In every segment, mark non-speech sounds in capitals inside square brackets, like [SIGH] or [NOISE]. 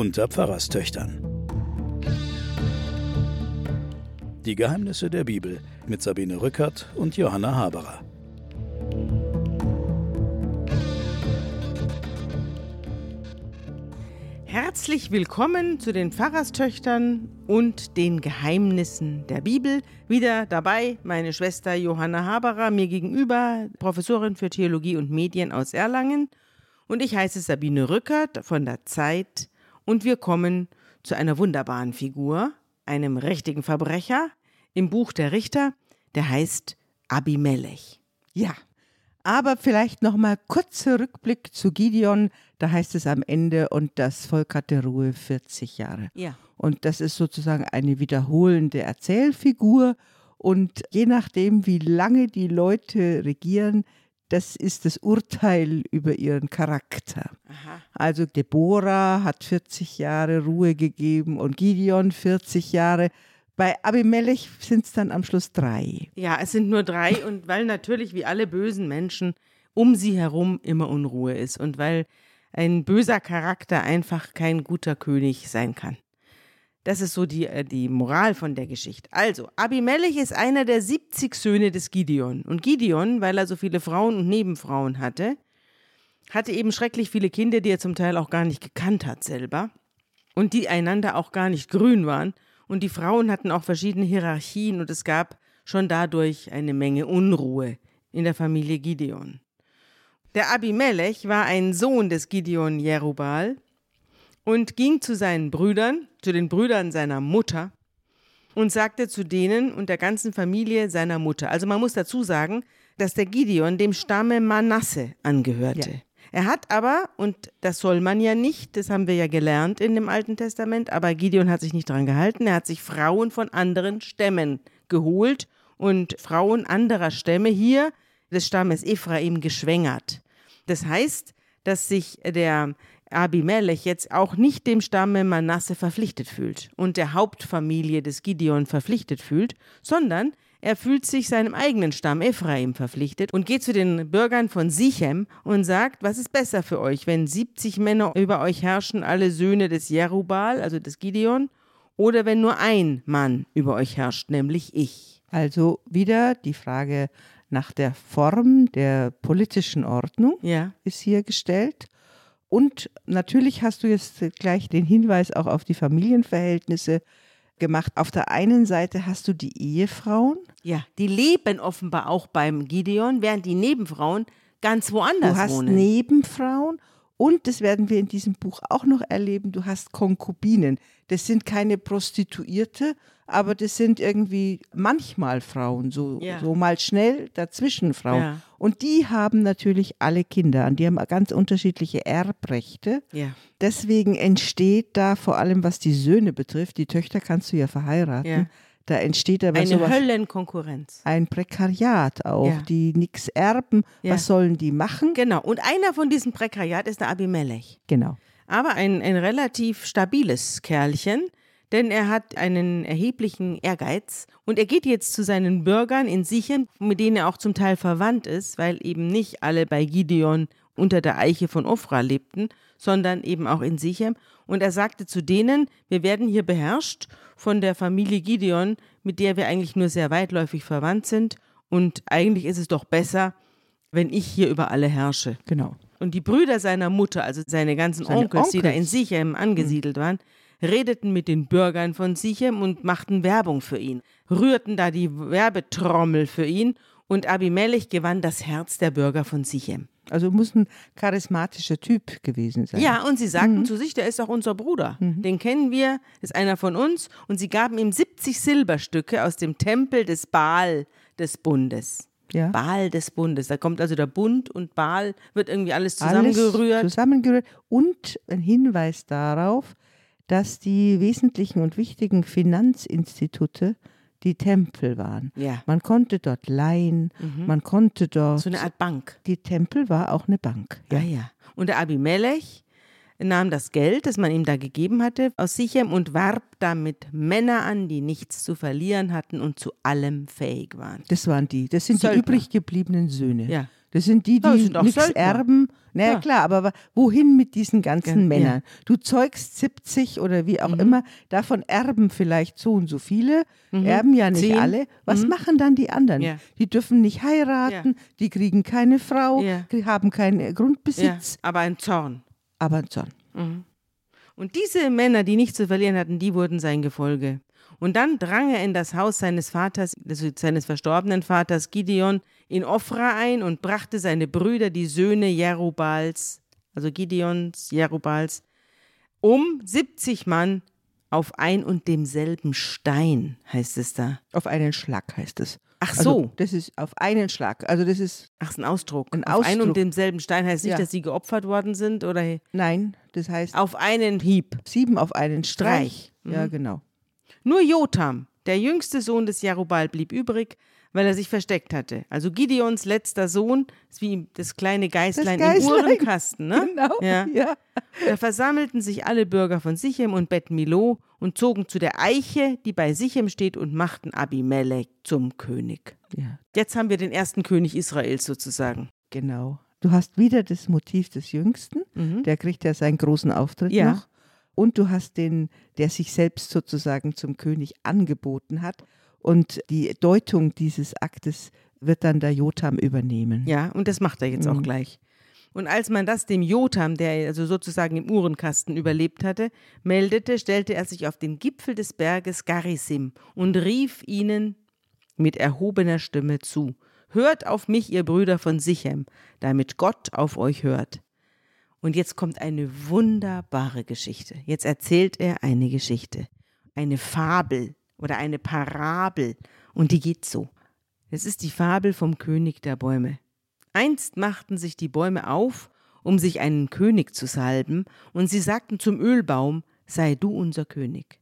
unter Pfarrerstöchtern. Die Geheimnisse der Bibel mit Sabine Rückert und Johanna Haberer. Herzlich willkommen zu den Pfarrerstöchtern und den Geheimnissen der Bibel. Wieder dabei meine Schwester Johanna Haberer, mir gegenüber, Professorin für Theologie und Medien aus Erlangen. Und ich heiße Sabine Rückert von der Zeit. Und wir kommen zu einer wunderbaren Figur, einem richtigen Verbrecher im Buch der Richter, der heißt Abimelech. Ja, aber vielleicht noch mal kurzer Rückblick zu Gideon. Da heißt es am Ende, und das Volk hatte Ruhe 40 Jahre. Ja. Und das ist sozusagen eine wiederholende Erzählfigur. Und je nachdem, wie lange die Leute regieren, das ist das Urteil über ihren Charakter. Aha. Also Deborah hat 40 Jahre Ruhe gegeben und Gideon 40 Jahre. Bei Abimelech sind es dann am Schluss drei. Ja, es sind nur drei und weil natürlich wie alle bösen Menschen um sie herum immer Unruhe ist und weil ein böser Charakter einfach kein guter König sein kann. Das ist so die, äh, die Moral von der Geschichte. Also, Abimelech ist einer der 70 Söhne des Gideon. Und Gideon, weil er so viele Frauen und Nebenfrauen hatte, hatte eben schrecklich viele Kinder, die er zum Teil auch gar nicht gekannt hat selber und die einander auch gar nicht grün waren. Und die Frauen hatten auch verschiedene Hierarchien und es gab schon dadurch eine Menge Unruhe in der Familie Gideon. Der Abimelech war ein Sohn des Gideon Jerubal und ging zu seinen Brüdern, zu den Brüdern seiner Mutter und sagte zu denen und der ganzen Familie seiner Mutter. Also man muss dazu sagen, dass der Gideon dem Stamme Manasse angehörte. Ja. Er hat aber, und das soll man ja nicht, das haben wir ja gelernt in dem Alten Testament, aber Gideon hat sich nicht dran gehalten, er hat sich Frauen von anderen Stämmen geholt und Frauen anderer Stämme hier des Stammes Ephraim geschwängert. Das heißt, dass sich der Abimelech jetzt auch nicht dem Stamme Manasse verpflichtet fühlt und der Hauptfamilie des Gideon verpflichtet fühlt, sondern er fühlt sich seinem eigenen Stamm Ephraim verpflichtet und geht zu den Bürgern von Sichem und sagt, was ist besser für euch, wenn 70 Männer über euch herrschen, alle Söhne des Jerubal, also des Gideon, oder wenn nur ein Mann über euch herrscht, nämlich ich. Also wieder die Frage nach der Form der politischen Ordnung Ja. ist hier gestellt. Und natürlich hast du jetzt gleich den Hinweis auch auf die Familienverhältnisse gemacht. Auf der einen Seite hast du die Ehefrauen. Ja, die leben offenbar auch beim Gideon, während die Nebenfrauen ganz woanders Du hast wohnen. Nebenfrauen und das werden wir in diesem Buch auch noch erleben, du hast Konkubinen. Das sind keine Prostituierte, aber das sind irgendwie manchmal Frauen, so, Ja. so mal schnell dazwischen Frauen. Ja. Und die haben natürlich alle Kinder und die haben ganz unterschiedliche Erbrechte. ja, Deswegen entsteht da vor allem, was die Söhne betrifft, die Töchter kannst du ja verheiraten. Da entsteht aber eine sowas Höllenkonkurrenz. ein Prekariat auch, Ja. die nichts erben. Ja. Was sollen die machen? Genau, und einer von diesen Prekariat ist der Abimelech. Genau. aber ein, ein relativ stabiles Kerlchen, denn er hat einen erheblichen Ehrgeiz und er geht jetzt zu seinen Bürgern in Sichem, mit denen er auch zum Teil verwandt ist, weil eben nicht alle bei Gideon unter der Eiche von Ophra lebten, sondern eben auch in Sichem. Und er sagte zu denen, wir werden hier beherrscht von der Familie Gideon, mit der wir eigentlich nur sehr weitläufig verwandt sind. Und eigentlich ist es doch besser, wenn ich hier über alle herrsche. Genau. Und die Brüder seiner Mutter, also seine ganzen Seine Onkels, die da in Onkels. Sichem angesiedelt waren, redeten mit den Bürgern von Sichem und machten Werbung für ihn, rührten da die Werbetrommel für ihn und Abimelech gewann das Herz der Bürger von Sichem. Also muss ein charismatischer Typ gewesen sein. Ja, und sie sagten zu sich, der ist doch unser Bruder. Den kennen wir, ist einer von uns. Und sie gaben ihm 70 Silberstücke aus dem Tempel des Baal des Bundes. Ja. Baal des Bundes. Da kommt also der Bund und Baal, wird irgendwie alles Alles zusammengerührt. Zusammengerührt. Und ein Hinweis darauf, dass die wesentlichen und wichtigen Finanzinstitute die Tempel waren. Ja. Mhm. Man konnte dort leihen, man konnte dort. So eine Art Bank. die Tempel war auch eine Bank. Ja, ja. Und der Abimelech nahm das Geld, das man ihm da gegeben hatte, aus Sichem und warb damit Männer an, die nichts zu verlieren hatten und zu allem fähig waren. Das waren die. Das sind Söldner. die übrig gebliebenen Söhne. Ja. Das sind die, Ja, das die sind auch nichts Söldner. erben. Naja, Ja. klar, aber wohin mit diesen ganzen Ja. Männern? Du zeugst 70 oder wie auch Mhm. immer, davon erben vielleicht so und so viele, erben ja nicht Zehn. alle. Was machen dann die anderen? Mhm. Ja. Die dürfen nicht heiraten, die kriegen keine Frau, Ja. haben keinen Ja, Grundbesitz, aber ein Zorn. aber ein Zorn. Und diese Männer, die nichts zu verlieren hatten, die wurden sein Gefolge. Und dann drang er in das Haus seines Vaters, also seines verstorbenen Vaters Gideon, in Ophra ein und brachte seine Brüder, die Söhne Jerubals, also Gideons, Jerubals, um 70 Mann auf ein und demselben Stein, heißt es da. Auf einen Schlag heißt es. Ach Also, so, das ist auf einen Schlag. Also das ist, ach, ist ein Ausdruck. Ein Auf ein Ausdruck. und demselben Stein heißt nicht, Ja. dass sie geopfert worden sind oder nein, das heißt auf einen Hieb. sieben auf einen Streich. Streich. Ja, Mhm. genau. Nur Jotam, der jüngste Sohn des Jerubal, blieb übrig, weil er sich versteckt hatte. Also Gideons letzter Sohn ist wie das kleine Geißlein, Das im Geißlein. Uhrenkasten. Ne? Genau. Ja. ja. Da versammelten sich alle Bürger von Sichem und Bet Milo und zogen zu der Eiche, die bei Sichem steht, und machten Abimelech zum König. ja. Jetzt haben wir den ersten König Israels sozusagen. Genau. Du hast wieder das Motiv des Jüngsten, der kriegt ja seinen großen Auftritt Mhm. Ja. noch. Und du hast den, der sich selbst sozusagen zum König angeboten hat. Und die Deutung dieses Aktes wird dann der Jotam übernehmen. Ja, und das macht er jetzt auch gleich. Und als man das dem Jotam, der also sozusagen im Uhrenkasten überlebt hatte, meldete, stellte er sich auf den Gipfel des Berges Garisim und rief ihnen mit erhobener Stimme zu: Hört auf mich, ihr Brüder von Sichem, damit Gott auf euch hört. Und jetzt kommt eine wunderbare Geschichte. Jetzt erzählt er eine Geschichte, eine Fabel oder eine Parabel. Und die geht so. Es ist die Fabel vom König der Bäume. Einst machten sich die Bäume auf, um sich einen König zu salben, und sie sagten zum Ölbaum, sei du unser König.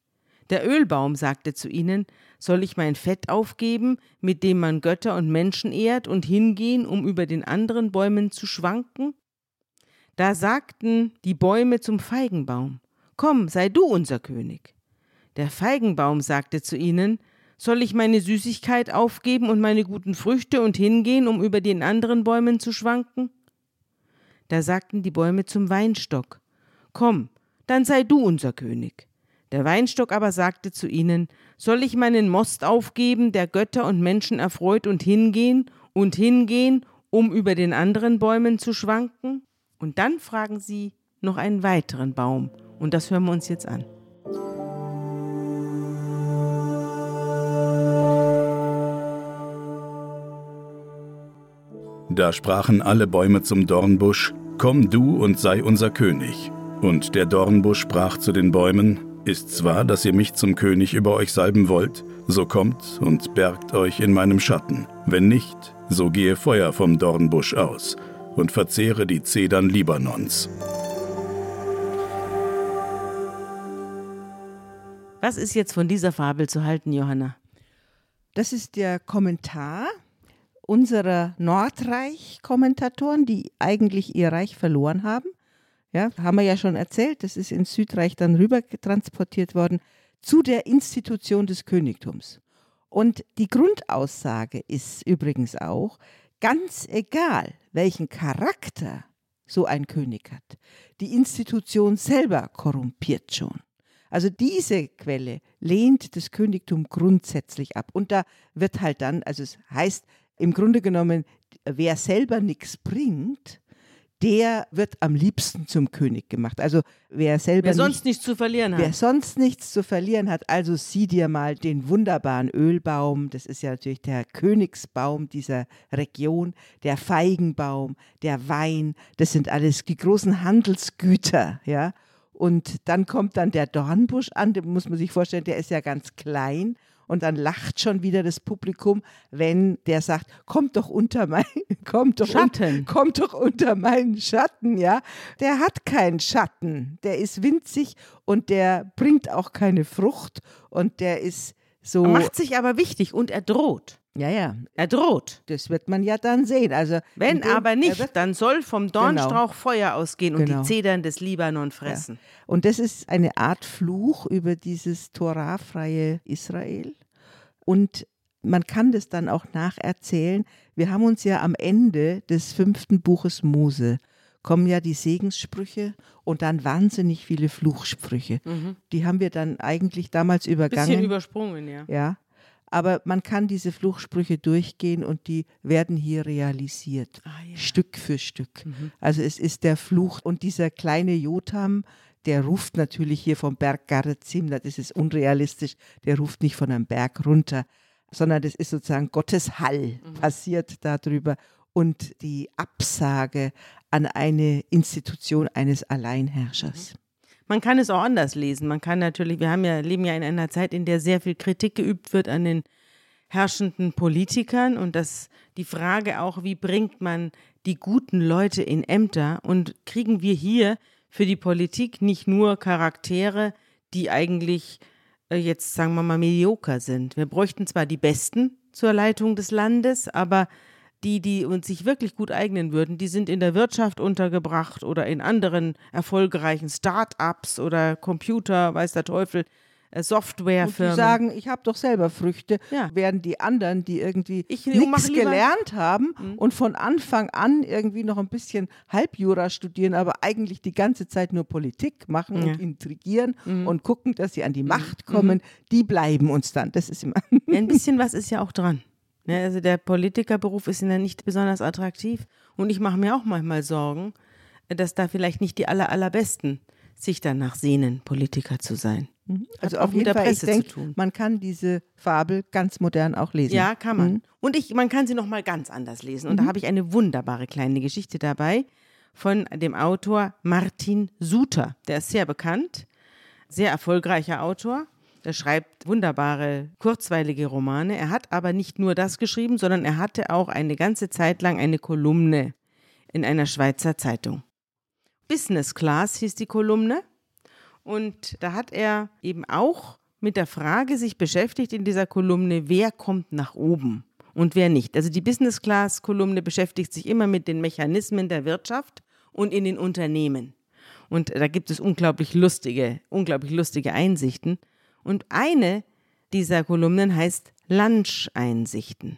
Der Ölbaum sagte zu ihnen, soll ich mein Fett aufgeben, mit dem man Götter und Menschen ehrt, und hingehen, um über den anderen Bäumen zu schwanken? Da sagten die Bäume zum Feigenbaum, komm, sei du unser König. Der Feigenbaum sagte zu ihnen, soll ich meine Süßigkeit aufgeben und meine guten Früchte und hingehen, um über den anderen Bäumen zu schwanken? Da sagten die Bäume zum Weinstock, Komm, dann sei du unser König. Der Weinstock aber sagte zu ihnen, Soll ich meinen Most aufgeben, der Götter und Menschen erfreut, und hingehen und hingehen, um über den anderen Bäumen zu schwanken? Und dann fragen sie noch einen weiteren Baum, und das hören wir uns jetzt an. Da sprachen alle Bäume zum Dornbusch, Komm du und sei unser König. Und der Dornbusch sprach zu den Bäumen, Ist's wahr, dass ihr mich zum König über euch salben wollt? So kommt und bergt euch in meinem Schatten. Wenn nicht, so gehe Feuer vom Dornbusch aus und verzehre die Zedern Libanons. Was ist jetzt von dieser Fabel zu halten, Johanna? Das ist der Kommentar unserer Nordreich-Kommentatoren, die eigentlich ihr Reich verloren haben. Ja, haben wir ja schon erzählt, das ist ins Südreich dann rüber transportiert worden, zu der Institution des Königtums. Und die Grundaussage ist übrigens auch, ganz egal, welchen Charakter so ein König hat, die Institution selber korrumpiert schon. Also diese Quelle lehnt das Königtum grundsätzlich ab. Und da wird halt dann, also es heißt im Grunde genommen, wer selber nichts bringt, der wird am liebsten zum König gemacht. Also wer selber Wer nicht, sonst nichts zu verlieren hat. Wer sonst nichts zu verlieren hat, also sieh dir mal den wunderbaren Ölbaum, das ist ja natürlich der Königsbaum dieser Region, der Feigenbaum, der Wein, das sind alles die großen Handelsgüter, ja. Und dann kommt dann der Dornbusch an, den muss man sich vorstellen, der ist ja ganz klein. Und dann lacht schon wieder das Publikum, wenn der sagt, kommt doch unter mein, [LAUGHS] kommt doch, Schatten. Un, kommt doch unter meinen Schatten, ja. Der hat keinen Schatten, der ist winzig und der bringt auch keine Frucht und der ist so. Er macht sich aber wichtig und er droht. Ja, ja, Er droht. das wird man ja dann sehen. Also Wenn dem- aber er nicht, wird- dann soll vom Dornstrauch Feuer ausgehen und Genau. die Zedern des Libanon fressen. Und das ist eine Art Fluch über dieses Torahfreie Israel. Und Man kann das dann auch nacherzählen. Wir haben uns ja am Ende des fünften Buches Mose kommen ja die Segenssprüche und dann wahnsinnig viele Fluchsprüche. Mhm. Die haben wir dann eigentlich damals übergangen. Bisschen übersprungen, ja. Ja, aber man kann diese Fluchsprüche durchgehen und die werden hier realisiert, Ah, ja. Stück für Stück. Mhm. Also es ist der Fluch und dieser kleine Jotam, der ruft natürlich hier vom Berg Garizim, das ist unrealistisch, der ruft nicht von einem Berg runter, sondern das ist sozusagen Gottes Hall, Mhm. passiert darüber und die Absage an eine Institution eines Alleinherrschers. Man kann es auch anders lesen. Man kann natürlich, wir haben ja, leben ja in einer Zeit, in der sehr viel Kritik geübt wird an den herrschenden Politikern und das die Frage auch, wie bringt man die guten Leute in Ämter und kriegen wir hier für die Politik nicht nur Charaktere, die eigentlich äh, jetzt sagen wir mal medioker sind. Wir bräuchten zwar die Besten zur Leitung des Landes, aber die, die uns sich wirklich gut eignen würden, die sind in der Wirtschaft untergebracht oder in anderen erfolgreichen Start-ups oder Computer, weiß der Teufel, äh, Und die Softwarefirmen. sagen, ich habe doch selber Früchte, Ja. während die anderen, die irgendwie nichts Mhm. gelernt haben und von Anfang an irgendwie noch ein bisschen Halbjura studieren, aber eigentlich die ganze Zeit nur Politik machen Ja. und intrigieren Mhm. und gucken, dass sie an die Macht kommen, die bleiben uns dann. Das ist immer. Ja, ein bisschen was ist ja auch dran. Ja, also der Politikerberuf ist ja nicht besonders attraktiv. Und ich mache mir auch manchmal Sorgen, dass da vielleicht nicht die aller, allerbesten sich danach sehnen, Politiker zu sein. Also auch auf mit jeden der Fall, ich Presse zu denke, tun. man kann diese Fabel ganz modern auch lesen. Ja, kann man. Mhm. Und ich, man kann sie noch mal ganz anders lesen. Und da habe ich eine wunderbare kleine Geschichte dabei von dem Autor Martin Suter. Der ist sehr bekannt, sehr erfolgreicher Autor. Der schreibt wunderbare, kurzweilige Romane. Er hat aber nicht nur das geschrieben, sondern er hatte auch eine ganze Zeit lang eine Kolumne in einer Schweizer Zeitung. Business Class hieß die Kolumne. Und da hat er eben auch mit der Frage sich beschäftigt in dieser Kolumne, wer kommt nach oben und wer nicht. Also die Business Class Kolumne beschäftigt sich immer mit den Mechanismen der Wirtschaft und in den Unternehmen. Und da gibt es unglaublich lustige, unglaublich lustige Einsichten. Und eine dieser Kolumnen heißt Lunch-Einsichten.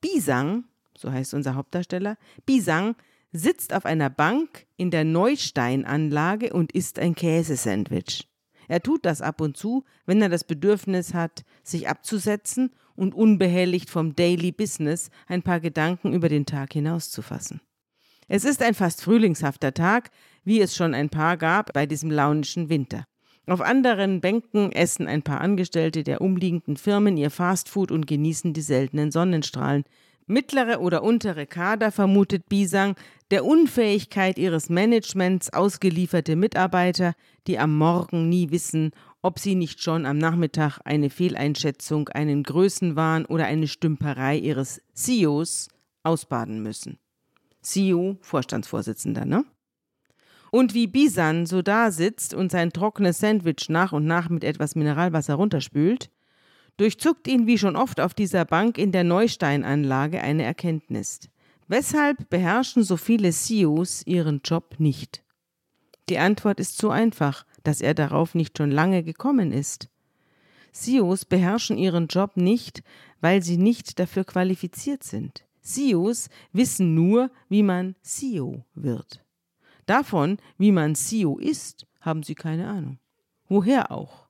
Bisang, so heißt unser Hauptdarsteller, Bisang sitzt auf einer Bank in der Neusteinanlage und isst ein Käsesandwich. Er tut das ab und zu, wenn er das Bedürfnis hat, sich abzusetzen und unbehelligt vom Daily Business ein paar Gedanken über den Tag hinauszufassen. Es ist ein fast frühlingshafter Tag, wie es schon ein paar gab bei diesem launischen Winter. Auf anderen Bänken essen ein paar Angestellte der umliegenden Firmen ihr Fastfood und genießen die seltenen Sonnenstrahlen. Mittlere oder untere Kader, vermutet Bisang, der Unfähigkeit ihres Managements ausgelieferte Mitarbeiter, die am Morgen nie wissen, ob sie nicht schon am Nachmittag eine Fehleinschätzung, einen Größenwahn oder eine Stümperei ihres CEOs ausbaden müssen. CEO, Vorstandsvorsitzender, ne? Und wie Bisan so da sitzt und sein trockenes Sandwich nach und nach mit etwas Mineralwasser runterspült, durchzuckt ihn wie schon oft auf dieser Bank in der Neusteinanlage eine Erkenntnis. Weshalb beherrschen so viele CEOs ihren Job nicht? Die Antwort ist so einfach, dass er darauf nicht schon lange gekommen ist. CEOs beherrschen ihren Job nicht, weil sie nicht dafür qualifiziert sind. CEOs wissen nur, wie man CEO wird. Davon, wie man CEO ist, haben sie keine Ahnung. Woher auch?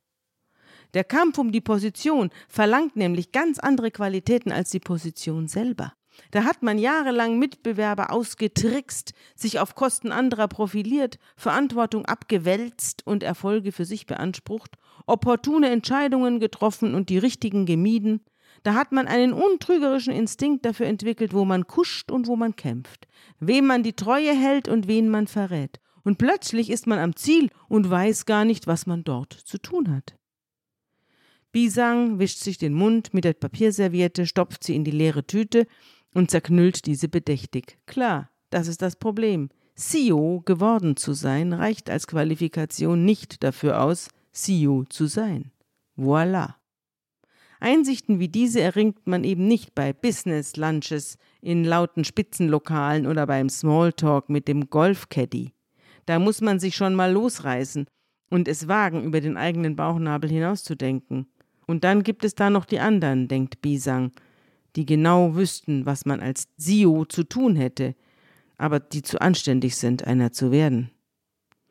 Der Kampf um die Position verlangt nämlich ganz andere Qualitäten als die Position selber. Da hat man jahrelang Mitbewerber ausgetrickst, sich auf Kosten anderer profiliert, Verantwortung abgewälzt und Erfolge für sich beansprucht, opportune Entscheidungen getroffen und die richtigen gemieden. Da hat man einen untrügerischen Instinkt dafür entwickelt, wo man kuscht und wo man kämpft, wem man die Treue hält und wen man verrät. Und plötzlich ist man am Ziel und weiß gar nicht, was man dort zu tun hat. Bisang wischt sich den Mund mit der Papierserviette, stopft sie in die leere Tüte und zerknüllt diese bedächtig. Klar, das ist das Problem. CEO geworden zu sein reicht als Qualifikation nicht dafür aus, CEO zu sein. Voilà. Einsichten wie diese erringt man eben nicht bei Business Lunches in lauten Spitzenlokalen oder beim Smalltalk mit dem Golfcaddy. Da muss man sich schon mal losreißen und es wagen, über den eigenen Bauchnabel hinauszudenken. Und dann gibt es da noch die anderen, denkt Bisang, die genau wüssten, was man als Sio zu tun hätte, aber die zu anständig sind, einer zu werden.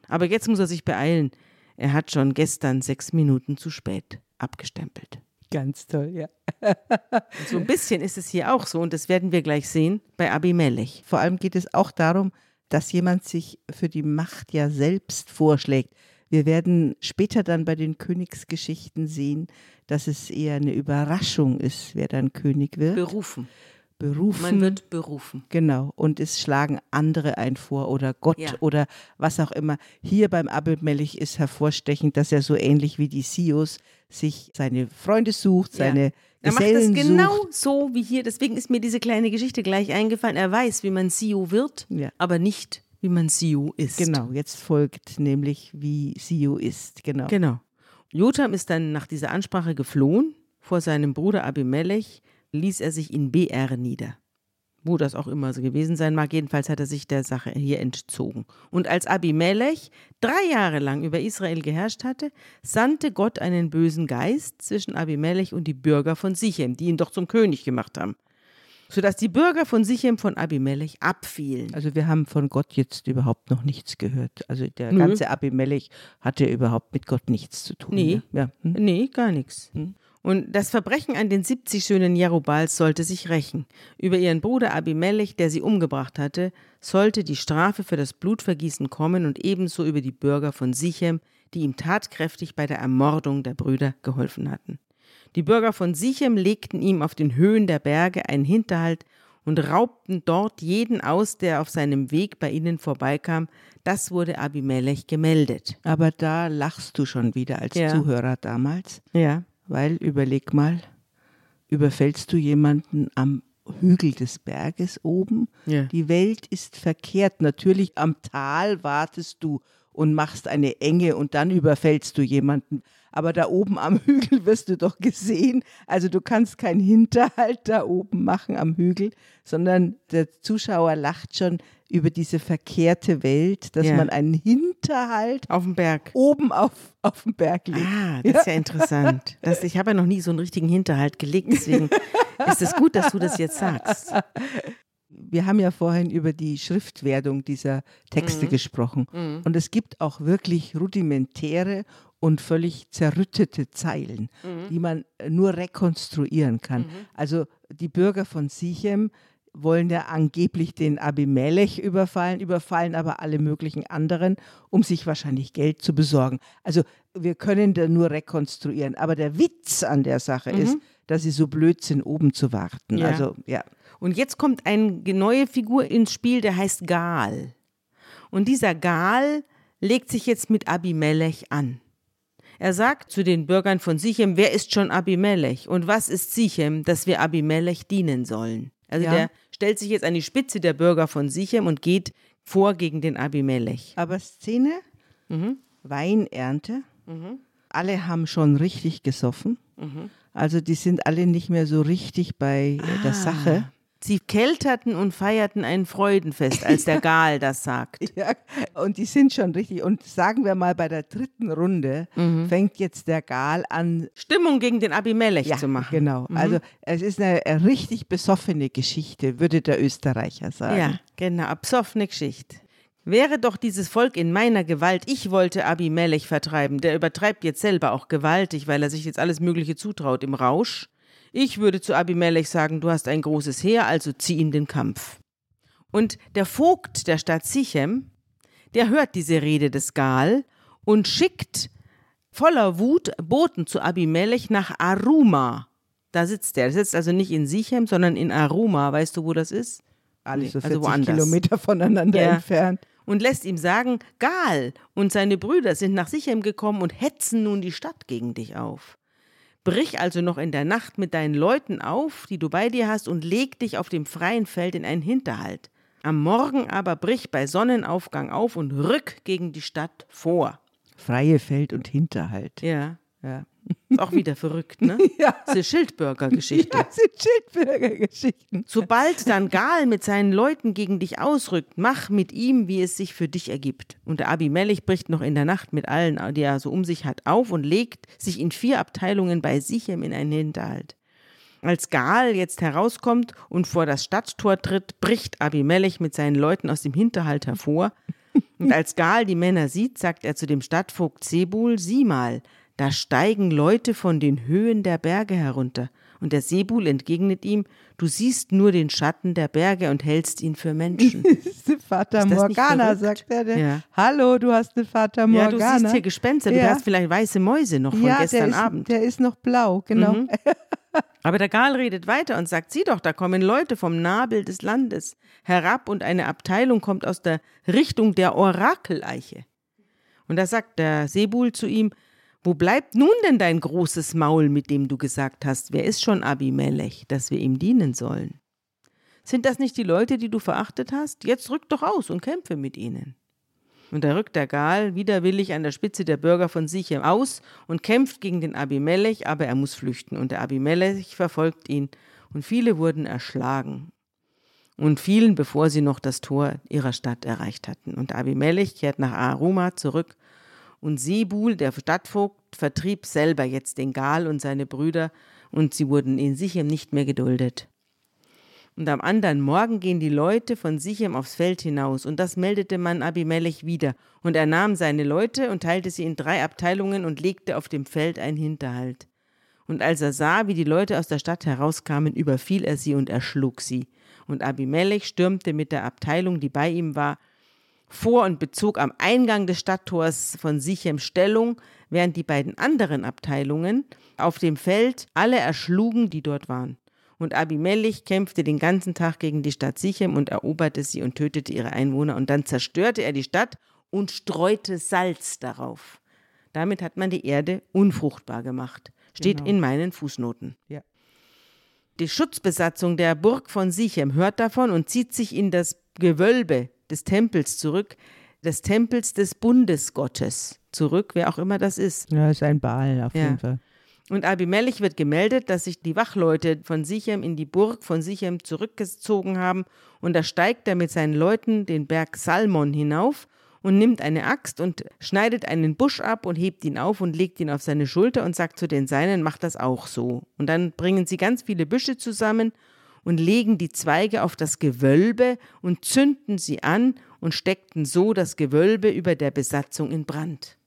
Aber jetzt muss er sich beeilen. Er hat schon gestern sechs Minuten zu spät abgestempelt. Ganz toll, ja. Und so ein bisschen ist es hier auch so und das werden wir gleich sehen bei Abimelech. Vor allem geht es auch darum, dass jemand sich für die Macht ja selbst vorschlägt. Wir werden später dann bei den Königsgeschichten sehen, dass es eher eine Überraschung ist, wer dann König wird. Berufen. Berufen. Man wird berufen. Genau. Und es schlagen andere ein vor oder Gott Ja. oder was auch immer. Hier beim Abimelech ist hervorstechend, dass er so ähnlich wie die Sios sich seine Freunde sucht, Ja. seine Er macht das genau sucht. so wie hier. Deswegen ist mir diese kleine Geschichte gleich eingefallen. Er weiß, wie man Sio wird, Ja. aber nicht, wie man Sio ist. Genau, jetzt folgt nämlich, wie Sio ist. Genau. Genau. Jotham ist dann nach dieser Ansprache geflohen. Vor seinem Bruder Abimelech ließ er sich in BR nieder. Wo das auch immer so gewesen sein mag, jedenfalls hat er sich der Sache hier entzogen. Und als Abimelech drei Jahre lang über Israel geherrscht hatte, sandte Gott einen bösen Geist zwischen Abimelech und die Bürger von Sichem, die ihn doch zum König gemacht haben. Sodass die Bürger von Sichem von Abimelech abfielen. Also wir haben von Gott jetzt überhaupt noch nichts gehört. Also der Nö. ganze Abimelech hatte überhaupt mit Gott nichts zu tun. Nee. ne? Ja. Hm? Nee, gar nichts. Und das Verbrechen an den 70 Söhnen Jerubals sollte sich rächen. Über ihren Bruder Abimelech, der sie umgebracht hatte, sollte die Strafe für das Blutvergießen kommen und ebenso über die Bürger von Sichem, die ihm tatkräftig bei der Ermordung der Brüder geholfen hatten. Die Bürger von Sichem legten ihm auf den Höhen der Berge einen Hinterhalt und raubten dort jeden aus, der auf seinem Weg bei ihnen vorbeikam. Das wurde Abimelech gemeldet. Aber da lachst du schon wieder als Ja. Zuhörer damals, Ja. Weil überleg mal, überfällst du jemanden am Hügel des Berges oben? Ja. Die Welt ist verkehrt. Natürlich am Tal wartest du und machst eine Enge und dann überfällst du jemanden. Aber da oben am Hügel wirst du doch gesehen. Also du kannst keinen Hinterhalt da oben machen am Hügel, sondern der Zuschauer lacht schon über diese verkehrte Welt, dass Ja. man einen Hinterhalt Auf dem Berg. oben auf, auf dem Berg legt. Ah, das ist ja interessant. Das, ich habe ja noch nie so einen richtigen Hinterhalt gelegt, deswegen [LAUGHS] ist es gut, dass du das jetzt sagst. Wir haben ja vorhin über die Schriftwerdung dieser Texte gesprochen. Und es gibt auch wirklich rudimentäre und völlig zerrüttete Zeilen, die man nur rekonstruieren kann. Also die Bürger von Sichem wollen ja angeblich den Abimelech überfallen, überfallen aber alle möglichen anderen, um sich wahrscheinlich Geld zu besorgen. Also wir können da nur rekonstruieren. Aber der Witz an der Sache ist, dass sie so blöd sind, oben zu warten. Ja. Also ja. Und jetzt kommt eine neue Figur ins Spiel, der heißt Gal. Und dieser Gal legt sich jetzt mit Abimelech an. Er sagt zu den Bürgern von Sichem, wer ist schon Abimelech und was ist Sichem, dass wir Abimelech dienen sollen? Also Ja. der stellt sich jetzt an die Spitze der Bürger von Sichem und geht vor gegen den Abimelech. Aber Szene, Weinernte, alle haben schon richtig gesoffen. Also die sind alle nicht mehr so richtig bei äh, der Sache. Sie kelterten und feierten ein Freudenfest, als der Gal das sagt. [LAUGHS] Ja, und die sind schon richtig. Und sagen wir mal, bei der dritten Runde fängt jetzt der Gal an, Stimmung gegen den Abimelech ja, zu machen. genau. Also es ist eine, eine richtig besoffene Geschichte, würde der Österreicher sagen. Ja, genau, absoffene Geschichte. Wäre doch dieses Volk in meiner Gewalt, ich wollte Abimelech vertreiben, der übertreibt jetzt selber auch gewaltig, weil er sich jetzt alles Mögliche zutraut im Rausch. Ich würde zu Abimelech sagen, du hast ein großes Heer, also zieh in den Kampf. Und der Vogt der Stadt Sichem, der hört diese Rede des Gal und schickt voller Wut Boten zu Abimelech nach Aruma. Da sitzt er. Er sitzt also nicht in Sichem, sondern in Aruma. Weißt du, wo das ist? Alles so Nee, 40 also woanders. Kilometer voneinander Ja. entfernt. und lässt ihm sagen, Gal und seine Brüder sind nach Sichem gekommen und hetzen nun die Stadt gegen dich auf. Brich also noch in der Nacht mit deinen Leuten auf, die du bei dir hast, und leg dich auf dem freien Feld in einen Hinterhalt. Am Morgen aber brich bei Sonnenaufgang auf und rück gegen die Stadt vor. Freie Feld und Hinterhalt. Ja, Ja. Ist auch wieder verrückt, ne? [LAUGHS] Ja. Eine Schildbürger-Geschichte. [LAUGHS] Das sind Schildbürgergeschichten. Sobald dann Gal mit seinen Leuten gegen dich ausrückt, mach mit ihm, wie es sich für dich ergibt. Und der Abimelech bricht noch in der Nacht mit allen, die er so um sich hat, auf und legt sich in vier Abteilungen bei Sichem in einen Hinterhalt. Als Gaal jetzt herauskommt und vor das Stadttor tritt, bricht Abimelech mit seinen Leuten aus dem Hinterhalt hervor. Und als Gaal die Männer sieht, sagt er zu dem Stadtvogt Sebul, sieh mal, da steigen Leute von den Höhen der Berge herunter. Und der Sebul entgegnet ihm, du siehst nur den Schatten der Berge und hältst ihn für Menschen. [LAUGHS] Vater Morgana, sagt er. Der, Ja. Hallo, du hast eine Vater Morgana. Ja, du siehst hier Gespenster, du Ja. hast vielleicht weiße Mäuse noch von ja, gestern der ist, Abend. Der ist noch blau, genau. Mhm. [LAUGHS] Aber der Gal redet weiter und sagt, sieh doch, da kommen Leute vom Nabel des Landes herab und eine Abteilung kommt aus der Richtung der Orakeleiche. Und da sagt der Sebul zu ihm, wo bleibt nun denn dein großes Maul, mit dem du gesagt hast, wer ist schon Abimelech, dass wir ihm dienen sollen? Sind das nicht die Leute, die du verachtet hast? Jetzt rück doch aus und kämpfe mit ihnen. Und da rückt der Gal widerwillig an der Spitze der Bürger von Sichem aus und kämpft gegen den Abimelech, aber er muss flüchten. Und der Abimelech verfolgt ihn. Und viele wurden erschlagen. Und fielen, bevor sie noch das Tor ihrer Stadt erreicht hatten. Und Abimelech kehrt nach Aruma zurück. Und Sebul, der Stadtvogt, vertrieb selber jetzt den Gal und seine Brüder. Und sie wurden in Sichem nicht mehr geduldet. Und am anderen Morgen gehen die Leute von Sichem aufs Feld hinaus, und das meldete man Abimelech wieder. Und er nahm seine Leute und teilte sie in drei Abteilungen und legte auf dem Feld einen Hinterhalt. Und als er sah, wie die Leute aus der Stadt herauskamen, überfiel er sie und erschlug sie. Und Abimelech stürmte mit der Abteilung, die bei ihm war, vor und bezog am Eingang des Stadttors von Sichem Stellung, während die beiden anderen Abteilungen auf dem Feld alle erschlugen, die dort waren. Und Abimelech kämpfte den ganzen Tag gegen die Stadt Sichem und eroberte sie und tötete ihre Einwohner. Und dann zerstörte er die Stadt und streute Salz darauf. Damit hat man die Erde unfruchtbar gemacht. Steht Genau. in meinen Fußnoten. Ja. Die Schutzbesatzung der Burg von Sichem hört davon und zieht sich in das Gewölbe des Tempels zurück, des Tempels des Bundesgottes zurück, wer auch immer das ist. Ja, ist ein Baal auf Ja. jeden Fall. Und Abimelech wird gemeldet, dass sich die Wachleute von Sichem in die Burg von Sichem zurückgezogen haben. Und da steigt er mit seinen Leuten den Berg Salmon hinauf und nimmt eine Axt und schneidet einen Busch ab und hebt ihn auf und legt ihn auf seine Schulter und sagt zu den Seinen, macht das auch so. Und dann bringen sie ganz viele Büsche zusammen und legen die Zweige auf das Gewölbe und zünden sie an und steckten so das Gewölbe über der Besatzung in Brand.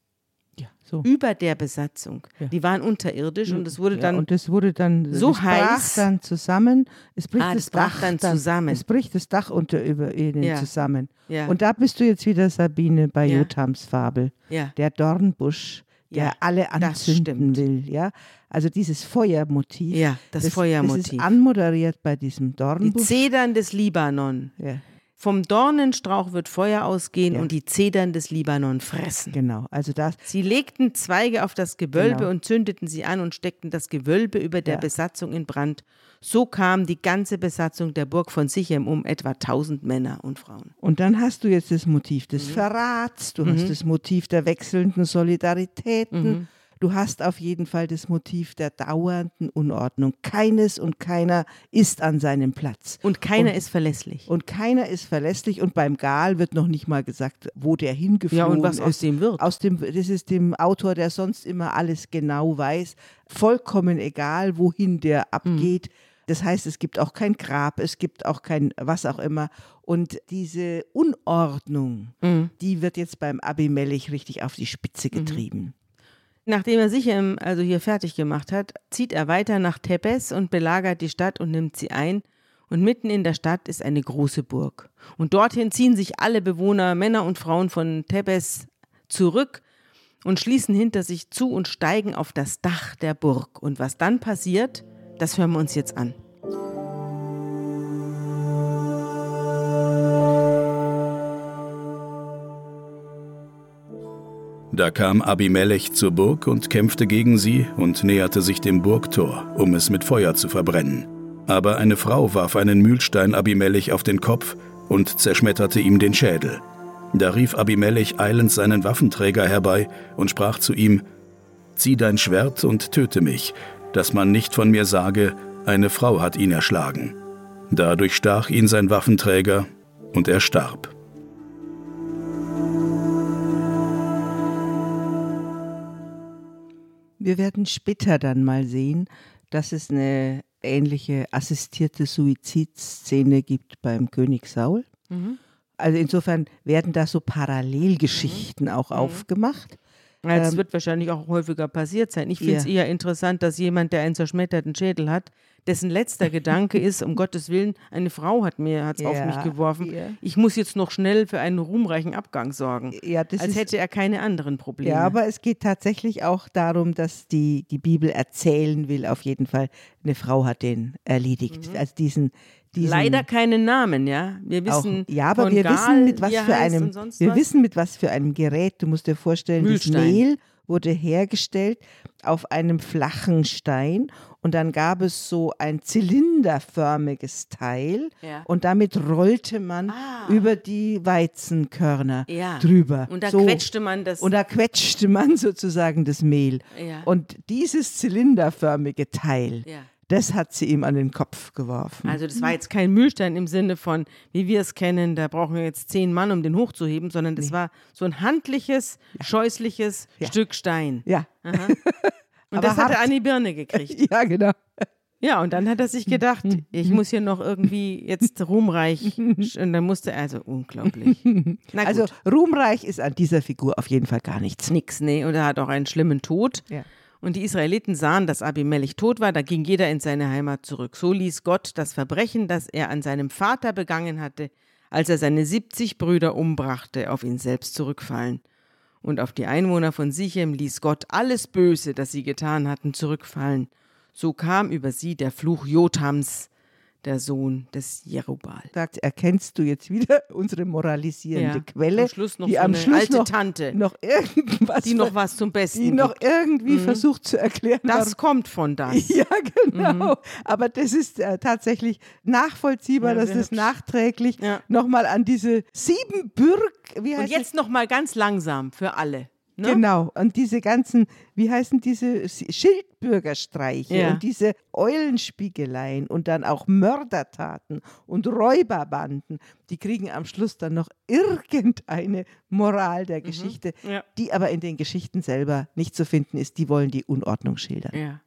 Ja, so. Über der Besatzung. Ja. Die waren unterirdisch und es wurde ja, dann und es wurde dann so es heiß. dann zusammen. Es bricht Ah, das das Dach dann zusammen. Es bricht das Dach unter über ihnen Ja. zusammen. Und da bist du jetzt wieder Sabine bei Ja. Jothams Fabel. Der Dornbusch, der Ja, alle das anzünden will. Ja, also dieses Feuermotiv. Ja, das Feuermotiv. Das ist anmoderiert bei diesem Die Dornbusch. Zedern des Libanon. ja, Vom Dornenstrauch wird Feuer ausgehen Ja. und die Zedern des Libanon fressen. genau. Also das Sie legten Zweige auf das Gewölbe Genau. und zündeten sie an und steckten das Gewölbe über der Ja. Besatzung in Brand. So kam die ganze Besatzung der Burg von Sichem um etwa 1000 Männer und Frauen. Und dann hast du jetzt das Motiv Mhm. des Verrats, du hast das Motiv der wechselnden Solidaritäten, Mhm. Du hast auf jeden Fall das Motiv der dauernden Unordnung. Keines und keiner ist an seinem Platz. Und keiner Und- ist verlässlich. Und keiner ist verlässlich und beim Gal wird noch nicht mal gesagt, wo der hingeflogen Ja, und was ist. aus dem wird. Aus dem, das ist dem Autor, der sonst immer alles genau weiß, vollkommen egal, wohin der abgeht. Das heißt, es gibt auch kein Grab, es gibt auch kein was auch immer. Und diese Unordnung, die wird jetzt beim Abimelech richtig auf die Spitze getrieben. Nachdem er Sichem also hier fertig gemacht hat, zieht er weiter nach Tebes und belagert die Stadt und nimmt sie ein. Und mitten in der Stadt ist eine große Burg. Und dorthin ziehen sich alle Bewohner, Männer und Frauen von Tebes zurück und schließen hinter sich zu und steigen auf das Dach der Burg. Und was dann passiert, das hören wir uns jetzt an. Da kam Abimelech zur Burg und kämpfte gegen sie und näherte sich dem Burgtor, um es mit Feuer zu verbrennen. Aber eine Frau warf einen Mühlstein Abimelech auf den Kopf und zerschmetterte ihm den Schädel. Da rief Abimelech eilends seinen Waffenträger herbei und sprach zu ihm: Zieh dein Schwert und töte mich, dass man nicht von mir sage, eine Frau hat ihn erschlagen. Da durchstach ihn sein Waffenträger und er starb. Wir werden später dann mal sehen, dass es eine ähnliche assistierte Suizidszene gibt beim König Saul. Mhm. Also insofern werden da so Parallelgeschichten Mhm. auch aufgemacht. Ja, Das Ähm, wird wahrscheinlich auch häufiger passiert sein. Ich finde es Ja. eher interessant, dass jemand, der einen zerschmetterten Schädel hat, dessen letzter [LAUGHS] Gedanke ist, um Gottes Willen, eine Frau hat mir hat's auf Ja, mich geworfen. ja. Ich muss jetzt noch schnell für einen ruhmreichen Abgang sorgen. Ja, das Als ist, hätte er keine anderen Probleme. ja, aber es geht tatsächlich auch darum, dass die, die Bibel erzählen will, auf jeden Fall, eine Frau hat den erledigt. Also diesen, diesen Mhm. Leider keinen Namen, ja. Wir auch, wissen, ja, aber wir Gaal, wissen mit was für einem, wir wissen mit was für einem Gerät. Du musst dir vorstellen, das Mühlstein. Mehl wurde hergestellt auf einem flachen Stein und dann gab es so ein zylinderförmiges Teil Ja. und damit rollte man Ah. über die Weizenkörner Ja. drüber. Und da so. quetschte man das. Und da quetschte man [LAUGHS] sozusagen das Mehl. Ja. Und dieses zylinderförmige Teil. Das hat sie ihm an den Kopf geworfen. Also das war jetzt kein Mühlstein im Sinne von, wie wir es kennen, da brauchen wir jetzt zehn Mann, um den hochzuheben, sondern das war so ein handliches, scheußliches Ja. Stück Stein. ja. [LAUGHS] Und Aber das hat er an die Birne gekriegt. [LAUGHS] ja, genau. Ja, und dann hat er sich gedacht, ich muss hier noch irgendwie jetzt ruhmreich. [LAUGHS] Und dann musste er, also unglaublich. Also ruhmreich ist an dieser Figur auf jeden Fall gar nichts. nix, nee. Und er hat auch einen schlimmen Tod. Ja. Und die Israeliten sahen, dass Abimelech tot war, da ging jeder in seine Heimat zurück. So ließ Gott das Verbrechen, das er an seinem Vater begangen hatte, als er seine 70 Brüder umbrachte, auf ihn selbst zurückfallen. Und auf die Einwohner von Sichem ließ Gott alles Böse, das sie getan hatten, zurückfallen. So kam über sie der Fluch Jotams, der Sohn des Jerubal. Sagt, erkennst du jetzt wieder unsere moralisierende Ja, Quelle, am Schluss noch die so am eine Schluss alte noch, Tante, noch irgendwas, die noch was zum Besten die noch. Mhm. irgendwie versucht zu erklären, Das kommt von das. [LAUGHS] Ja, genau. Aber das ist äh, tatsächlich nachvollziehbar, Ja, dass das nachträglich Ja. nochmal an diese Siebenbürg, wie heißt Und jetzt noch mal ganz langsam für alle. Ne? Genau, und diese ganzen, wie heißen diese Schildbürgerstreiche Ja. und diese Eulenspiegeleien und dann auch Mördertaten und Räuberbanden, die kriegen am Schluss dann noch irgendeine Moral der Geschichte, Mhm. Ja. die aber in den Geschichten selber nicht zu finden ist. Die wollen die Unordnung schildern. Ja.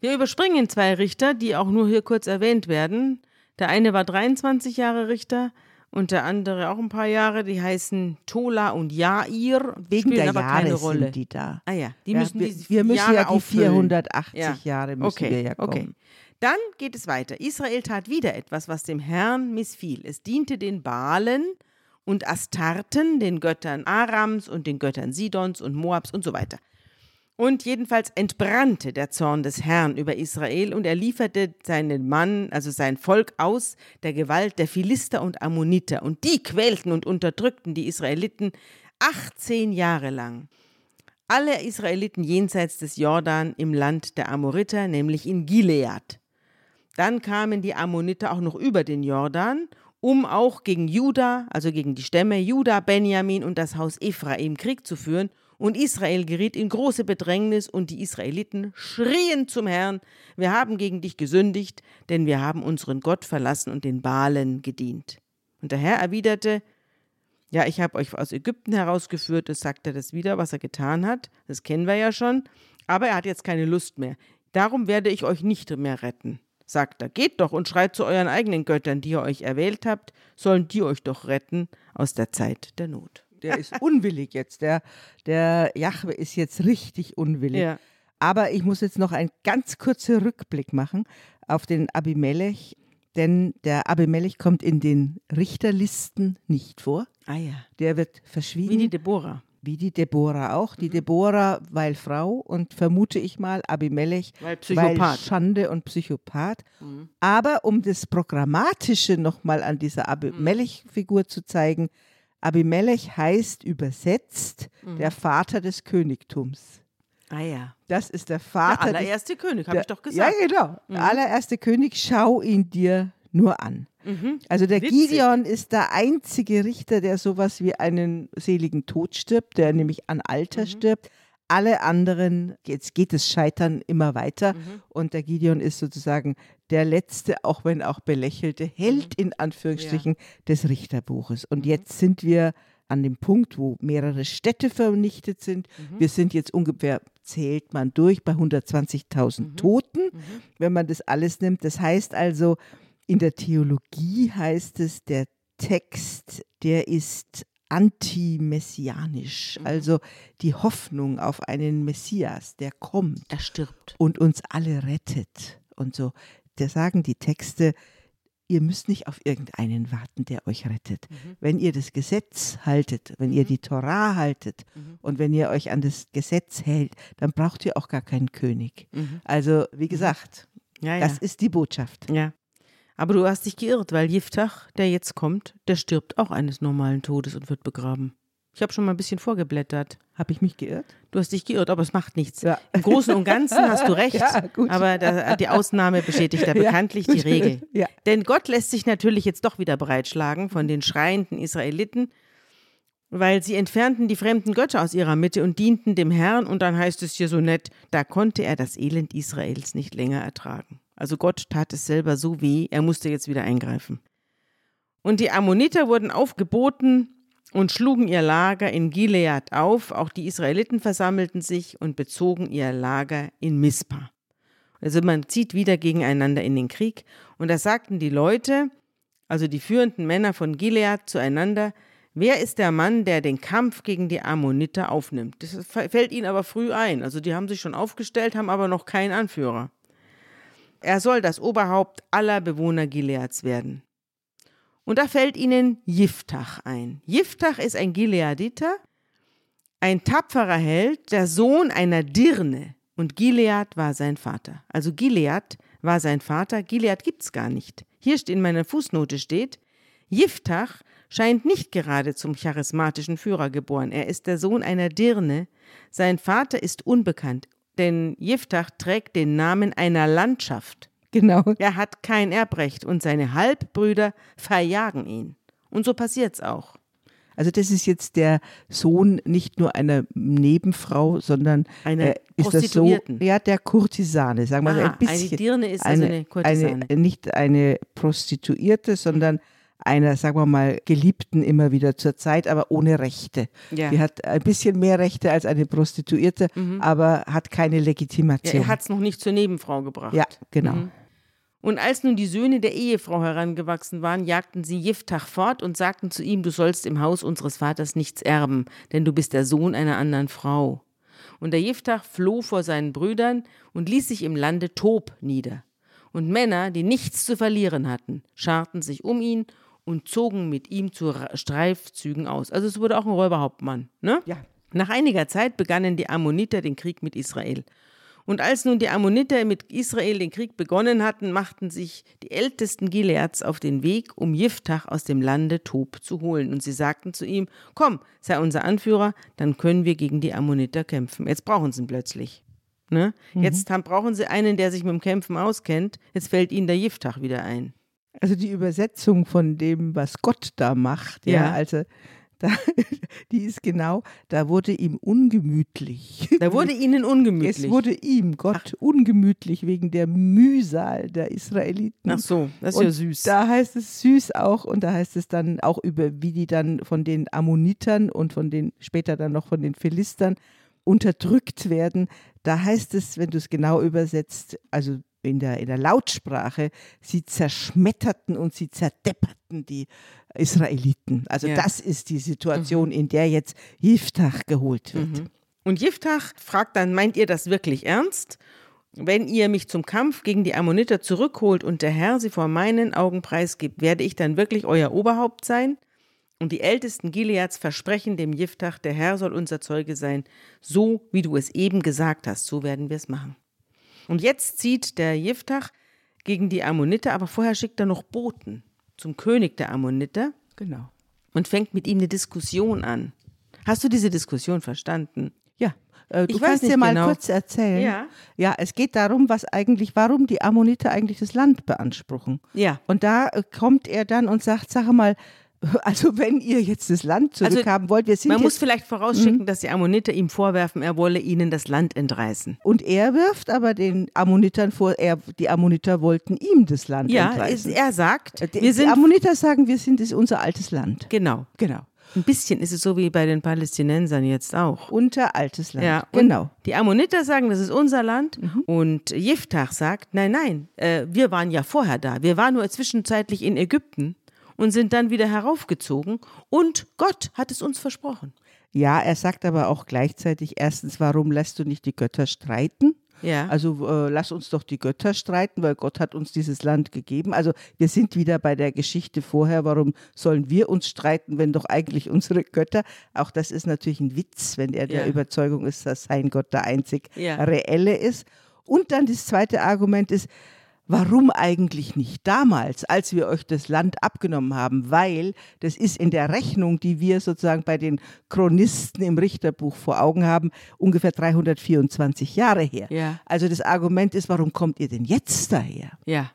Wir überspringen zwei Richter, die auch nur hier kurz erwähnt werden. Der eine war 23 Jahre Richter und der andere auch ein paar Jahre. Die heißen Tola und Jair, Wegen spielen der aber Jahre keine Rolle. sind die da. Ah ja, die Ja, müssen wir, die wir müssen Jahre ja die auffüllen. 480 Ja. Jahre müssen okay, wir ja kommen. okay. Dann geht es weiter. Israel tat wieder etwas, was dem Herrn missfiel. Es diente den Baalen und Astarten, den Göttern Arams und den Göttern Sidons und Moabs und so weiter. Und jedenfalls entbrannte der Zorn des Herrn über Israel und er lieferte seinen Mann, also sein Volk aus der Gewalt der Philister und Ammoniter. Und die quälten und unterdrückten die Israeliten 18 Jahre lang. Alle Israeliten jenseits des Jordan im Land der Amoriter, nämlich in Gilead. Dann kamen die Ammoniter auch noch über den Jordan, um auch gegen Juda, also gegen die Stämme Juda, Benjamin und das Haus Ephraim Krieg zu führen. Und Israel geriet in große Bedrängnis und die Israeliten schrien zum Herrn, wir haben gegen dich gesündigt, denn wir haben unseren Gott verlassen und den Balen gedient. Und der Herr erwiderte, ja, ich habe euch aus Ägypten herausgeführt, das sagt er das wieder, was er getan hat, das kennen wir ja schon, aber er hat jetzt keine Lust mehr. Darum werde ich euch nicht mehr retten. Sagt er, geht doch und schreit zu euren eigenen Göttern, die ihr euch erwählt habt, sollen die euch doch retten aus der Zeit der Not. Der ist unwillig jetzt. Der, der Jahwe ist jetzt richtig unwillig. Ja. Aber ich muss jetzt noch einen ganz kurzen Rückblick machen auf den Abimelech, denn der Abimelech kommt in den Richterlisten nicht vor. Ah ja. Der wird verschwiegen. Wie die Deborah. Wie die Deborah auch. Die Deborah, weil Frau und vermute ich mal Abimelech, Weil Psychopath. weil Schande und Psychopath. Aber um das Programmatische nochmal an dieser Abimelech-Figur zu zeigen, Abimelech heißt übersetzt der Vater des Königtums. Ah ja. Das ist der Der Vater des allererste König, habe der- ich doch gesagt. Ja, genau. Der allererste König, schau ihn dir nur an. Also der Mhm. Witzig. Gideon ist der einzige Richter, der sowas wie einen seligen Tod stirbt, der nämlich an Alter Mhm. stirbt. Alle anderen, jetzt geht das Scheitern immer weiter Mhm. und der Gideon ist sozusagen der letzte, auch wenn auch belächelte, Held Mhm. in Anführungsstrichen des Richterbuches. Und jetzt sind wir an dem Punkt, wo mehrere Städte vernichtet sind. Mhm. Wir sind jetzt ungefähr, zählt man durch, bei 120.000 Mhm. Toten, wenn man das alles nimmt. Das heißt also, in der Theologie heißt es, der Text, der ist antimessianisch, Mhm. also die Hoffnung auf einen Messias, der kommt Er stirbt. und uns alle rettet und so. Da sagen die Texte, ihr müsst nicht auf irgendeinen warten, der euch rettet. Mhm. Wenn ihr das Gesetz haltet, wenn ihr die Torah haltet Mhm. und wenn ihr euch an das Gesetz hält, dann braucht ihr auch gar keinen König. Mhm. Also, wie gesagt, Ja, ja. das ist die Botschaft. ja. Aber du hast dich geirrt, weil Jiftach, der jetzt kommt, der stirbt auch eines normalen Todes und wird begraben. Ich habe schon mal ein bisschen vorgeblättert. Habe ich mich geirrt? Du hast dich geirrt, aber es macht nichts. Ja. Im Großen und Ganzen hast du [LAUGHS] recht, Ja, aber da, die Ausnahme bestätigt da [LAUGHS] Ja, bekanntlich gut. die Regel. Ja. Denn Gott lässt sich natürlich jetzt doch wieder breitschlagen von den schreienden Israeliten, weil sie entfernten die fremden Götter aus ihrer Mitte und dienten dem Herrn und dann heißt es hier so nett, da konnte er das Elend Israels nicht länger ertragen. Also Gott tat es selber so weh, er musste jetzt wieder eingreifen. Und die Ammoniter wurden aufgeboten und schlugen ihr Lager in Gilead auf, auch die Israeliten versammelten sich und bezogen ihr Lager in Mispa. Also man zieht wieder gegeneinander in den Krieg. Und da sagten die Leute, also die führenden Männer von Gilead zueinander, wer ist der Mann, der den Kampf gegen die Ammoniter aufnimmt? Das fällt ihnen aber früh ein. Also die haben sich schon aufgestellt, haben aber noch keinen Anführer. Er soll das Oberhaupt aller Bewohner Gileads werden. Und da fällt ihnen Jiftach ein. Jiftach ist ein Gileaditer, ein tapferer Held, der Sohn einer Dirne. Und Gilead war sein Vater. Also Gilead war sein Vater. Gilead gibt's gar nicht. Hier in meiner Fußnote steht, Jiftach scheint nicht gerade zum charismatischen Führer geboren. Er ist der Sohn einer Dirne. Sein Vater ist unbekannt, denn Jiftach trägt den Namen einer Landschaft. Genau. Er hat kein Erbrecht und seine Halbbrüder verjagen ihn. Und so passiert's auch. Also das ist jetzt der Sohn nicht nur einer Nebenfrau, sondern Einer äh, ist das so, ja, der Kurtisane, sagen wir so Ah, ein bisschen. eine Dirne ist also eine Kurtisane. Eine, nicht eine Prostituierte, sondern einer, sagen wir mal, Geliebten immer wieder zur Zeit, aber ohne Rechte. Ja. Die hat ein bisschen mehr Rechte als eine Prostituierte, aber hat keine Ja, Legitimation. er hat's noch nicht zur Nebenfrau gebracht. ja genau. Mhm. Und als nun die Söhne der Ehefrau herangewachsen waren, jagten sie Jiftach fort und sagten zu ihm, du sollst im Haus unseres Vaters nichts erben, denn du bist der Sohn einer anderen Frau. Und der Jiftach floh vor seinen Brüdern und ließ sich im Lande Tob nieder. Und Männer, die nichts zu verlieren hatten, scharten sich um ihn und zogen mit ihm zu Streifzügen aus. Also es wurde auch ein Räuberhauptmann, ne? Ja. Nach einiger Zeit begannen die Ammoniter den Krieg mit Israel. Und als nun die Ammoniter mit Israel den Krieg begonnen hatten, machten sich die Ältesten Gileads auf den Weg, um Jiftach aus dem Lande Tob zu holen. Und sie sagten zu ihm, komm, sei unser Anführer, dann können wir gegen die Ammoniter kämpfen. Jetzt brauchen sie ihn plötzlich. Ne? Jetzt haben, brauchen sie einen, der sich mit dem Kämpfen auskennt. Jetzt fällt ihnen der Jiftach wieder ein. Also die Übersetzung von dem, was Gott da macht, ja, Ja. also da, [LAUGHS] die ist genau, da wurde ihm ungemütlich. Da wurde [LAUGHS] ihnen ungemütlich. Es wurde ihm, Gott, ungemütlich wegen der Mühsal der Israeliten. Ach so, das ist und ja süß. Da heißt es süß auch und da heißt es dann auch über, wie die dann von den Ammonitern und von den, später dann noch von den Philistern unterdrückt werden. Da heißt es, wenn du es genau übersetzt, also in der, in der Lautsprache, sie zerschmetterten und sie zerdepperten die Israeliten. Also Ja. das ist die Situation, in der jetzt Jiftach geholt wird. Mhm. Und Jiftach fragt dann, meint ihr das wirklich ernst? Wenn ihr mich zum Kampf gegen die Ammoniter zurückholt und der Herr sie vor meinen Augen preisgibt, werde ich dann wirklich euer Oberhaupt sein? Und die Ältesten Gileads versprechen dem Jiftach, der Herr soll unser Zeuge sein, so wie du es eben gesagt hast, so werden wir es machen. Und jetzt zieht der Jiftach gegen die Ammoniter, aber vorher schickt er noch Boten zum König der Ammoniter Genau. und fängt mit ihm eine Diskussion an. Hast du diese Diskussion verstanden? Ja, äh, du Ich kannst dir mal genau. kurz erzählen. Ja. Ja, es geht darum, was eigentlich, warum die Ammoniter eigentlich das Land beanspruchen. Ja. Und da äh, kommt er dann und sagt, sag mal, [LAUGHS] also wenn ihr jetzt das Land zurückhaben wollt, wir sind Man muss vielleicht vorausschicken, dass die Ammoniter ihm vorwerfen, er wolle ihnen das Land entreißen. und er wirft aber den Ammonitern vor, er, die Ammoniter wollten ihm das Land Ja, es, entreißen. er sagt, Äh, die, wir die sind Ammoniter sagen, wir sind ist unser altes Land. genau. Genau. Ein bisschen ist es so wie bei den Palästinensern jetzt auch. Unter altes Land. Ja, genau. Die Ammoniter sagen, das ist unser Land. Und Jiftach sagt, nein, nein, äh, wir waren ja vorher da. Wir waren nur zwischenzeitlich in Ägypten und sind dann wieder heraufgezogen. Und Gott hat es uns versprochen. Ja, er sagt aber auch gleichzeitig erstens, warum lässt du nicht die Götter streiten? Ja. Also äh, lass uns doch die Götter streiten, weil Gott hat uns dieses Land gegeben. Also wir sind wieder bei der Geschichte vorher, warum sollen wir uns streiten, wenn doch eigentlich unsere Götter, auch das ist natürlich ein Witz, wenn er der Ja. Überzeugung ist, dass sein Gott der einzig Ja. reelle ist. Und dann das zweite Argument ist, Warum eigentlich nicht damals, als wir euch das Land abgenommen haben? Weil das ist in der Rechnung, die wir sozusagen bei den Chronisten im Richterbuch vor Augen haben, ungefähr 324 Jahre her. Ja. Also das Argument ist, warum kommt ihr denn jetzt daher? ja.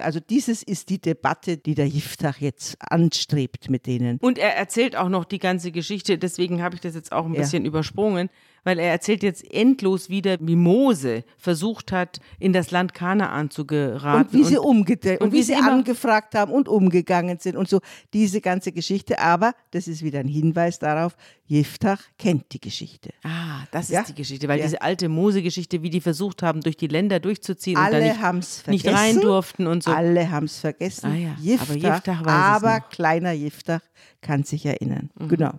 Also dieses ist die Debatte, die der Jiftach jetzt anstrebt mit denen. Und er erzählt auch noch die ganze Geschichte, deswegen habe ich das jetzt auch ein Ja. bisschen übersprungen, weil er erzählt jetzt endlos wieder, wie Mose versucht hat, in das Land Kanaan zu geraten. Und wie sie umgedreht und, und wie wie sie angefragt haben und umgegangen sind und so diese ganze Geschichte. Aber das ist wieder ein Hinweis darauf, Jiftach kennt die Geschichte. Ah, das ist Ja. die Geschichte, weil Ja. diese alte Mose-Geschichte, wie die versucht haben, durch die Länder durchzuziehen und Alle da nicht, haben es nicht vergessen. rein durften und so. Alle haben es vergessen. Ah ja, Jiftach, aber Jiftach weiß es aber. Mhm. kleiner Jiftach kann sich erinnern. Genau.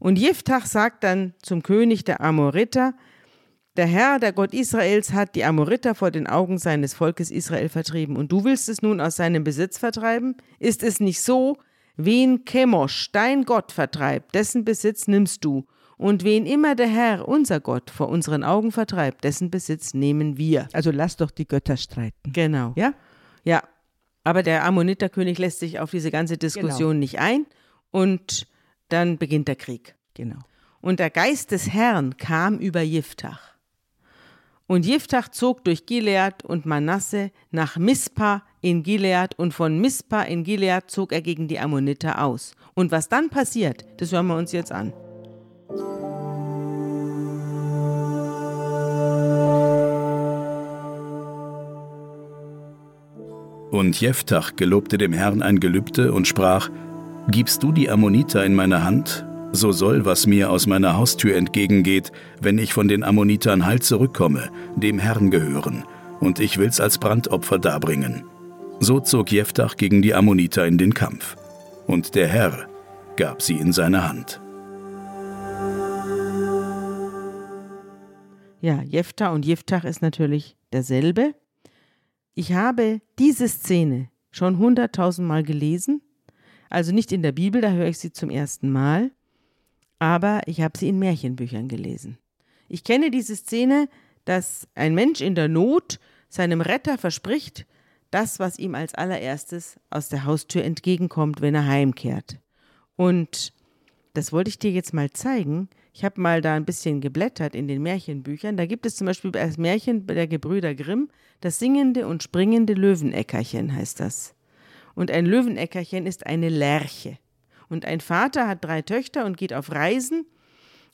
Und Jiftach sagt dann zum König der Amoriter, der Herr, der Gott Israels, hat die Amoriter vor den Augen seines Volkes Israel vertrieben. Und du willst es nun aus seinem Besitz vertreiben? Ist es nicht so? Wen Chemosh, dein Gott, vertreibt, dessen Besitz nimmst du. Und wen immer der Herr, unser Gott, vor unseren Augen vertreibt, dessen Besitz nehmen wir. Also lass doch die Götter streiten. Genau. Ja? Ja, aber der Ammoniterkönig lässt sich auf diese ganze Diskussion nicht ein und dann beginnt der Krieg. Genau. Und der Geist des Herrn kam über Jiftach. Und Jiftach zog durch Gilead und Manasse nach Mispa in Gilead und von Mispa in Gilead zog er gegen die Ammoniter aus. Und was dann passiert, das hören wir uns jetzt an. Und Jephthach gelobte dem Herrn ein Gelübde und sprach: Gibst du die Ammoniter in meine Hand, so soll, was mir aus meiner Haustür entgegengeht, wenn ich von den Ammonitern heil zurückkomme, dem Herrn gehören, und ich will's als Brandopfer darbringen. So zog Jephthach gegen die Ammoniter in den Kampf, und der Herr gab sie in seine Hand. Ja, Jephthah und Jiftach ist natürlich derselbe. Ich habe diese Szene schon hunderttausendmal gelesen, also nicht in der Bibel, da höre ich sie zum ersten Mal, aber ich habe sie in Märchenbüchern gelesen. Ich kenne diese Szene, dass ein Mensch in der Not seinem Retter verspricht, das, was ihm als allererstes aus der Haustür entgegenkommt, wenn er heimkehrt. Und das wollte ich dir jetzt mal zeigen. Ich habe mal da ein bisschen geblättert in den Märchenbüchern. Da gibt es zum Beispiel das Märchen der Gebrüder Grimm, das singende und springende Löweneckerchen heißt das. Und ein Löweneckerchen ist eine Lerche. Und ein Vater hat drei Töchter und geht auf Reisen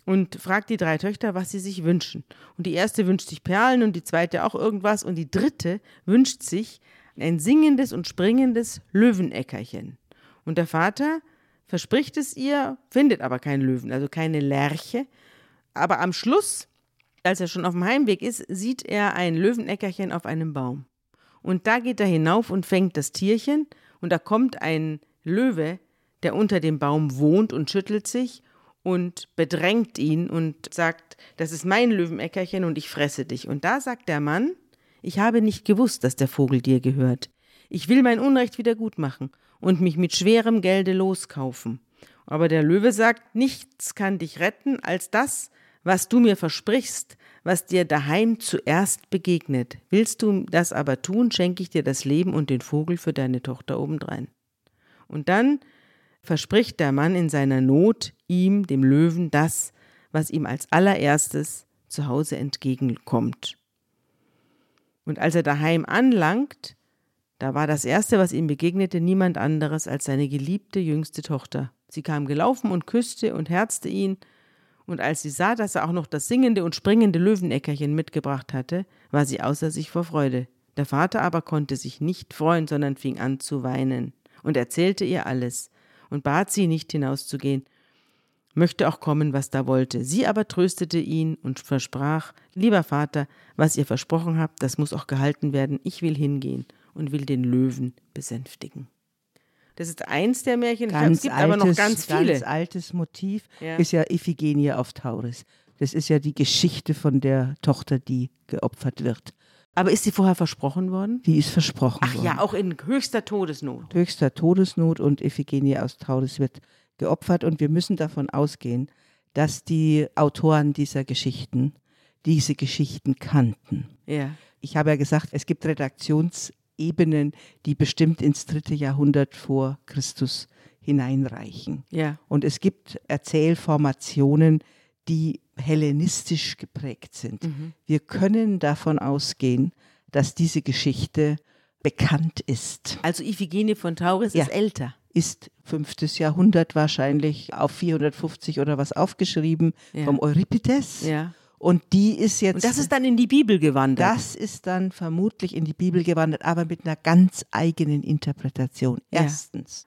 und fragt die drei Töchter, was sie sich wünschen. Und die erste wünscht sich Perlen und die zweite auch irgendwas und die dritte wünscht sich ein singendes und springendes Löweneckerchen. Und der Vater verspricht es ihr, findet aber keinen Löwen, also keine Lerche. Aber am Schluss, als er schon auf dem Heimweg ist, sieht er ein Löweneckerchen auf einem Baum. Und da geht er hinauf und fängt das Tierchen und da kommt ein Löwe, der unter dem Baum wohnt und schüttelt sich und bedrängt ihn und sagt, das ist mein Löweneckerchen und ich fresse dich. Und da sagt der Mann, ich habe nicht gewusst, dass der Vogel dir gehört. Ich will mein Unrecht wieder gut machen und mich mit schwerem Gelde loskaufen. Aber der Löwe sagt, nichts kann dich retten als das, was du mir versprichst, was dir daheim zuerst begegnet. Willst du das aber tun, schenke ich dir das Leben und den Vogel für deine Tochter obendrein. Und dann verspricht der Mann in seiner Not ihm, dem Löwen, das, was ihm als allererstes zu Hause entgegenkommt. Und als er daheim anlangt, da war das Erste, was ihm begegnete, niemand anderes als seine geliebte jüngste Tochter. Sie kam gelaufen und küsste und herzte ihn, und als sie sah, dass er auch noch das singende und springende Löweneckerchen mitgebracht hatte, war sie außer sich vor Freude. Der Vater aber konnte sich nicht freuen, sondern fing an zu weinen und erzählte ihr alles und bat sie, nicht hinauszugehen. möchte auch kommen, was da wollte. Sie aber tröstete ihn und versprach, lieber Vater, was ihr versprochen habt, das muss auch gehalten werden. Ich will hingehen und will den Löwen besänftigen. Das ist eins der Märchen. Ganz es gibt altes, aber noch ganz viele. Ganz altes Motiv Ja. ist ja Iphigenie auf Tauris. Das ist ja die Geschichte von der Tochter, die geopfert wird. Aber ist sie vorher versprochen worden? Die ist versprochen Ach worden. ja, auch in höchster Todesnot. höchster Todesnot und Iphigenie aus Tauris wird geopfert. Und wir müssen davon ausgehen, dass die Autoren dieser Geschichten diese Geschichten kannten. Ja. Ich habe ja gesagt, es gibt Redaktionsebenen, die bestimmt ins dritte Jahrhundert vor Christus hineinreichen. Ja. Und es gibt Erzählformationen, die hellenistisch geprägt sind. Mhm. Wir können davon ausgehen, dass diese Geschichte bekannt ist. Also Iphigenie von Tauris Ja. ist älter. Ist fünftes Jahrhundert wahrscheinlich auf 450 oder was aufgeschrieben Ja. vom Euripides. Ja. Und die ist jetzt. Und das ist dann in die Bibel gewandert. das ist dann vermutlich in die Bibel gewandert, aber mit einer ganz eigenen Interpretation. Ja. Erstens,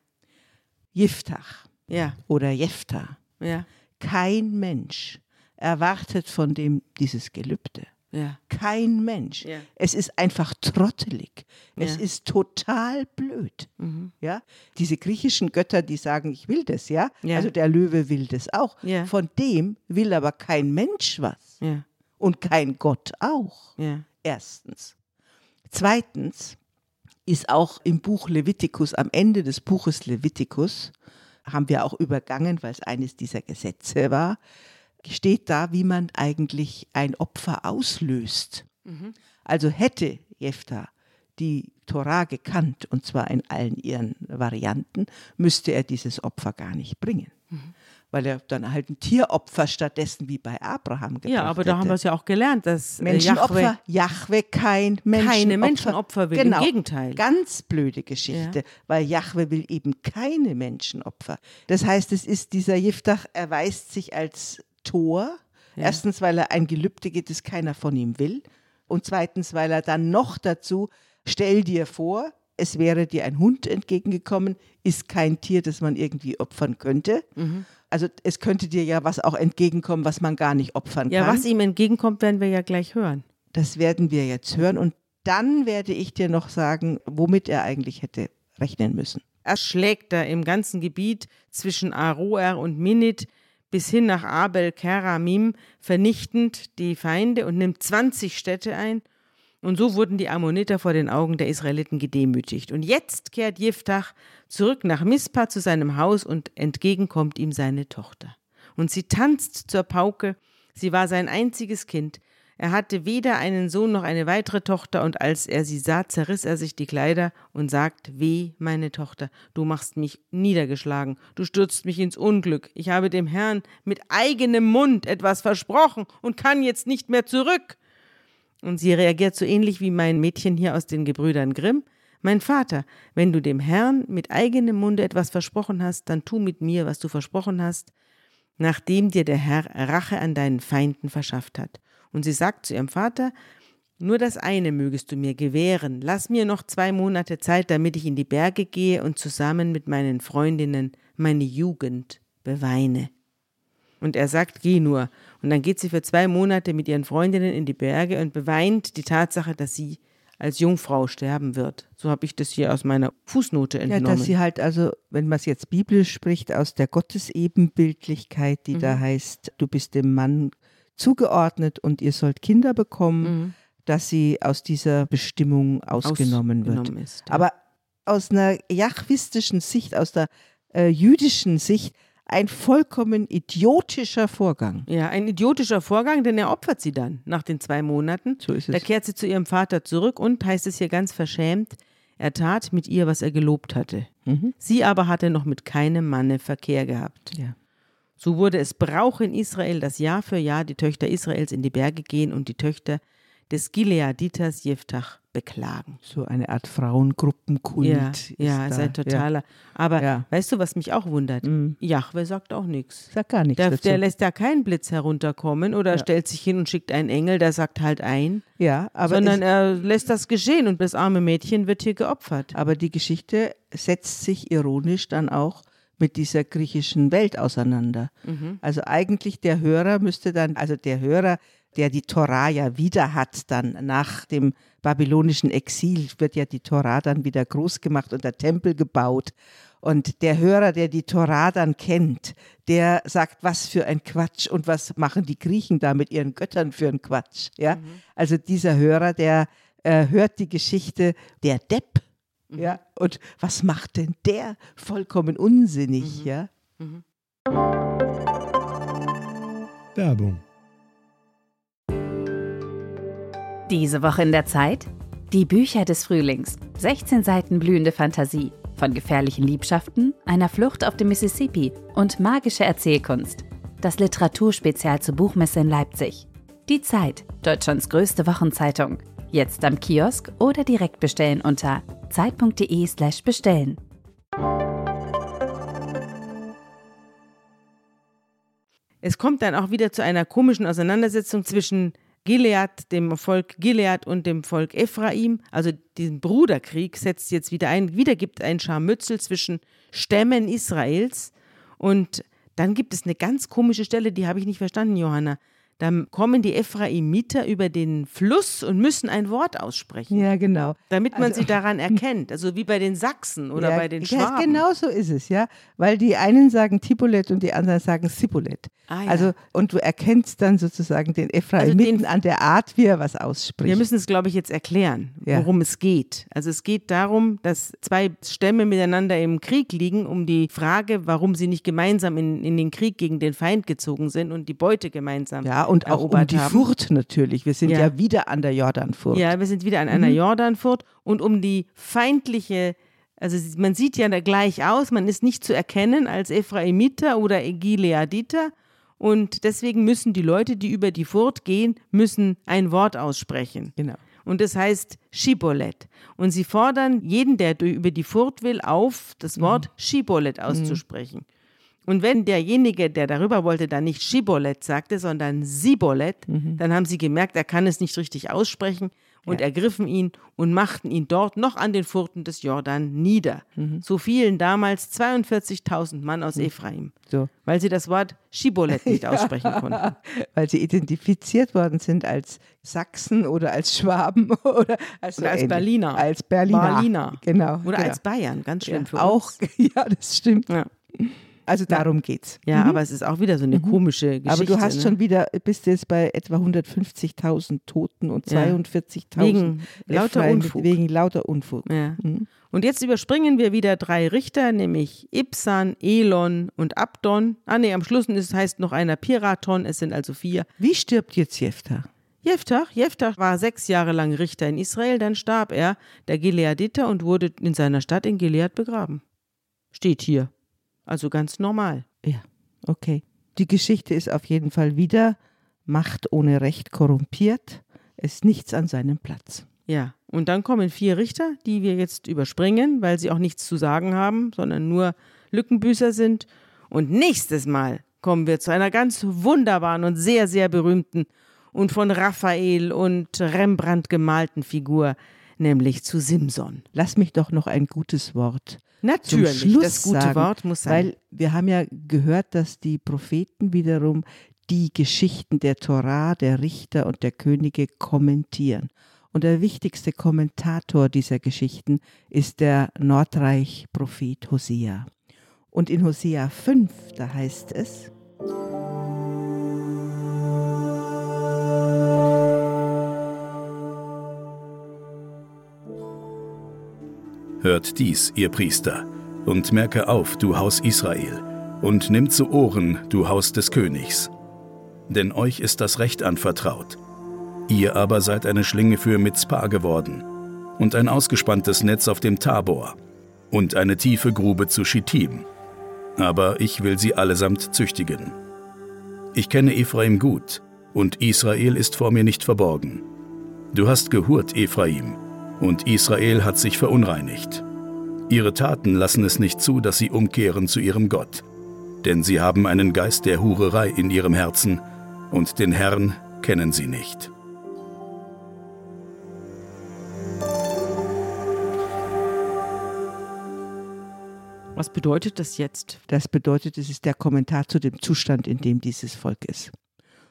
Jiftach ja, oder Jephthah. ja, Kein Mensch erwartet von dem dieses Gelübde. Ja. Kein Mensch. Ja. Es ist einfach trottelig. Es Ja. ist total blöd. Mhm. Ja? Diese griechischen Götter, die sagen, ich will das, ja? Also der Löwe will das auch. Von dem will aber kein Mensch was. Und kein Gott auch. Erstens. Zweitens ist auch im Buch Levitikus, am Ende des Buches Levitikus, haben wir auch übergangen, weil es eines dieser Gesetze war, steht da, wie man eigentlich ein Opfer auslöst. Also hätte Jephthah die Torah gekannt, und zwar in allen ihren Varianten, müsste er dieses Opfer gar nicht bringen. Weil er dann halt ein Tieropfer stattdessen wie bei Abraham gebracht Ja, aber da haben wir es ja auch gelernt, dass äh, Menschenopfer, Jahwe kein Menschenopfer. keine Menschenopfer will, im Genau. Gegenteil. Ganz blöde Geschichte, weil Jahwe will eben keine Menschenopfer. Das heißt, es ist dieser Jiftach erweist sich als Tor. Erstens, weil er ein Gelübde geht, das keiner von ihm will. Und zweitens, weil er dann noch dazu, stell dir vor, es wäre dir ein Hund entgegengekommen, ist kein Tier, das man irgendwie opfern könnte. Mhm. Also es könnte dir ja was auch entgegenkommen, was man gar nicht opfern Ja, kann. was ihm entgegenkommt, werden wir ja gleich hören. Das werden wir jetzt hören und dann werde ich dir noch sagen, womit er eigentlich hätte rechnen müssen. Er schlägt da im ganzen Gebiet zwischen Aroer und Minit bis hin nach Abel Keramim vernichtend die Feinde und nimmt 20 Städte ein. Und so wurden die Ammoniter vor den Augen der Israeliten gedemütigt. Und jetzt kehrt Jiftach zurück nach Mispa zu seinem Haus und entgegenkommt ihm seine Tochter. Und sie tanzt zur Pauke. Sie war sein einziges Kind. Er hatte weder einen Sohn noch eine weitere Tochter, und als er sie sah, zerriss er sich die Kleider und sagt, Weh, meine Tochter, du machst mich niedergeschlagen, du stürzt mich ins Unglück. Ich habe dem Herrn mit eigenem Mund etwas versprochen und kann jetzt nicht mehr zurück. Und sie reagiert so ähnlich wie mein Mädchen hier aus den Gebrüdern Grimm. Mein Vater, wenn du dem Herrn mit eigenem Munde etwas versprochen hast, dann tu mit mir, was du versprochen hast, nachdem dir der Herr Rache an deinen Feinden verschafft hat. Und sie sagt zu ihrem Vater, nur das eine mögest du mir gewähren. Lass mir noch zwei Monate Zeit, damit ich in die Berge gehe und zusammen mit meinen Freundinnen meine Jugend beweine. Und er sagt, geh nur. Und dann geht sie für zwei Monate mit ihren Freundinnen in die Berge und beweint die Tatsache, dass sie als Jungfrau sterben wird. So habe ich das hier aus meiner Fußnote Ja, entnommen. dass sie halt also, wenn man es jetzt biblisch spricht, aus der Gottesebenbildlichkeit, die da heißt, du bist dem Mann zugeordnet und ihr sollt Kinder bekommen, dass sie aus dieser Bestimmung ausgenommen wird. Ausgenommen ist, ja. Aber aus einer jachwistischen Sicht, aus der äh, jüdischen Sicht, ein vollkommen idiotischer Vorgang. Ja, ein idiotischer Vorgang, denn er opfert sie dann nach den zwei Monaten. So ist Da es. kehrt sie zu ihrem Vater zurück und, heißt es hier ganz verschämt, er tat mit ihr, was er gelobt hatte. Mhm. Sie aber hatte noch mit keinem Manne Verkehr gehabt. Ja. So wurde es Brauch in Israel, dass Jahr für Jahr die Töchter Israels in die Berge gehen und die Töchter des Gileaditers Jeftach beklagen. So eine Art Frauengruppenkult. Ja, ist ja, ist ein totaler. Aber Ja. weißt du, was mich auch wundert? Jahwe sagt auch nichts. Ja. Sag gar nichts Der, dazu. der lässt da keinen Blitz herunterkommen oder stellt sich hin und schickt einen Engel, der sagt halt ein, ja, aber, sondern er lässt das geschehen und das arme Mädchen wird hier geopfert. aber die Geschichte setzt sich ironisch dann auch mit dieser griechischen Welt auseinander. Also eigentlich der Hörer müsste dann, also der Hörer, der die Torah ja wieder hat, dann nach dem babylonischen Exil wird ja die Torah dann wieder groß gemacht und der Tempel gebaut. Und der Hörer, der die Torah dann kennt, der sagt, was für ein Quatsch und was machen die Griechen da mit ihren Göttern für ein Quatsch. Ja? Also dieser Hörer, der äh, hört die Geschichte der Depp. Ja, und was macht denn der? Vollkommen unsinnig, ja. Werbung. Diese Woche in der Zeit? Die Bücher des Frühlings. 16 Seiten blühende Fantasie. Von gefährlichen Liebschaften, einer Flucht auf dem Mississippi und magische Erzählkunst. Das Literaturspezial zur Buchmesse in Leipzig. Die Zeit, Deutschlands größte Wochenzeitung. Jetzt am Kiosk oder direkt bestellen unter zeit.de/slash bestellen. Es kommt dann auch wieder zu einer komischen Auseinandersetzung zwischen Gilead, dem Volk Gilead und dem Volk Ephraim. Also diesen Bruderkrieg setzt jetzt wieder ein. Wieder gibt ein Scharmützel zwischen Stämmen Israels. Und dann gibt es eine ganz komische Stelle, die habe ich nicht verstanden, Johanna. Da kommen die Ephraimiter über den Fluss und müssen ein Wort aussprechen, Ja, genau. damit man Also- sie daran [LAUGHS] erkennt. Also wie bei den Sachsen oder ja, bei den Ja, Schwaben. genau so ist es, ja. Weil die einen sagen Tipolet und die anderen sagen Sipolet. Ah, ja. Also, und du erkennst dann sozusagen den Ephraimiten den- an der Art, wie er was ausspricht. Wir müssen es, glaube ich, jetzt erklären, Ja. worum es geht. Also es geht darum, dass zwei Stämme miteinander im Krieg liegen, um die Frage, warum sie nicht gemeinsam in, in den Krieg gegen den Feind gezogen sind und die Beute gemeinsam ja, und auch um die haben. Furt natürlich. Wir sind Ja. ja, wieder an der Jordanfurt. Ja, wir sind wieder an einer Jordanfurt und um die feindliche, also man sieht ja da gleich aus, man ist nicht zu erkennen als Ephraimiter oder Gileaditer und deswegen müssen die Leute, die über die Furt gehen, müssen ein Wort aussprechen. Genau. Und das heißt Schibolet. Und sie fordern jeden, der über die Furt will, auf, das Wort Schibolet auszusprechen. Und wenn derjenige, der darüber wollte, dann nicht Schibolet sagte, sondern Sibolet, dann haben sie gemerkt, er kann es nicht richtig aussprechen und ergriffen ihn und machten ihn dort noch an den Furten des Jordan nieder. So fielen damals 42.000 Mann aus Ephraim, So. weil sie das Wort Schibolet nicht [LAUGHS] aussprechen konnten. [LAUGHS] Weil sie identifiziert worden sind als Sachsen oder als Schwaben [LAUGHS] oder als, so als. Berliner. Als Berliner. Berliner. Genau. Oder genau. als Bayern, ganz schlimm ja, für auch. uns. Ja, das stimmt. Ja. Also darum geht's. Ja, aber es ist auch wieder so eine komische Geschichte. Mhm. Aber du hast ne? schon wieder, bist jetzt bei etwa 150.000 Toten und Ja. 42.000 Wegen lauter Unfug. Wegen lauter Unfug. Ja. Mhm. Und jetzt überspringen wir wieder drei Richter, nämlich Ibsan, Elon und Abdon. Ah nee, am Schluss ist, heißt noch einer Piraton, es sind also vier. Wie stirbt jetzt Jephthah? Jephthach, Jephthach war sechs Jahre lang Richter in Israel, dann starb er, der Gileaditer, und wurde in seiner Stadt in Gilead begraben. Steht hier. Also ganz normal. Ja, okay. Die Geschichte ist auf jeden Fall wieder Macht ohne Recht korrumpiert, ist nichts an seinem Platz. Ja, und dann kommen vier Richter, die wir jetzt überspringen, weil sie auch nichts zu sagen haben, sondern nur Lückenbüßer sind. Und nächstes Mal kommen wir zu einer ganz wunderbaren und sehr, sehr berühmten und von Raphael und Rembrandt gemalten Figur, nämlich zu Simson. Lass mich doch noch ein gutes Wort Natürlich, Schluss das gute sagen, Wort muss sein. Weil wir haben ja gehört, dass die Propheten wiederum die Geschichten der Torah, der Richter und der Könige kommentieren. Und der wichtigste Kommentator dieser Geschichten ist der Nordreich-Prophet Hosea. Und in Hosea 5, da heißt es, Hört dies, ihr Priester, und merke auf, du Haus Israel, und nimm zu Ohren, du Haus des Königs. Denn euch ist das Recht anvertraut. Ihr aber seid eine Schlinge für Mitzpah geworden, und ein ausgespanntes Netz auf dem Tabor, und eine tiefe Grube zu Schittim. Aber ich will sie allesamt züchtigen. Ich kenne Ephraim gut, und Israel ist vor mir nicht verborgen. Du hast gehurt, Ephraim, und Israel hat sich verunreinigt. Ihre Taten lassen es nicht zu, dass sie umkehren zu ihrem Gott, denn sie haben einen Geist der Hurerei in ihrem Herzen, und den Herrn kennen sie nicht. Was bedeutet das jetzt? Das bedeutet, es ist der Kommentar zu dem Zustand, in dem dieses Volk ist.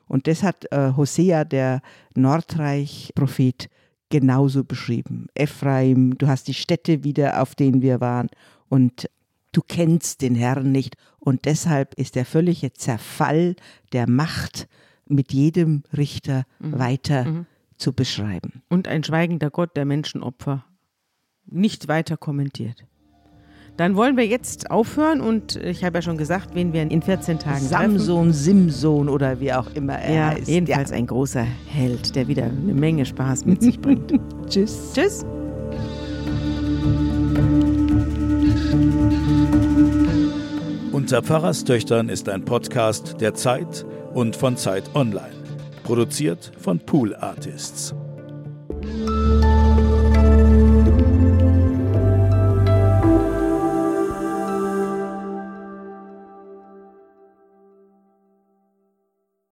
Und das hat äh, Hosea, der Nordreich-Prophet, genauso beschrieben. Ephraim, du hast die Städte wieder, auf denen wir waren, und du kennst den Herrn nicht. Und deshalb ist der völlige Zerfall der Macht mit jedem Richter mhm. weiter mhm. zu beschreiben. Und ein schweigender Gott der Menschenopfer nicht weiter kommentiert. Dann wollen wir jetzt aufhören und ich habe ja schon gesagt, wen wir in 14 Tagen Samson, treffen. Simson oder wie auch immer er ja, heißt. Jedenfalls ja. ein großer Held, der wieder eine Menge Spaß mit sich bringt. [LAUGHS] Tschüss. Tschüss. Unter Pfarrerstöchtern ist ein Podcast der Zeit und von Zeit Online. Produziert von Pool Artists.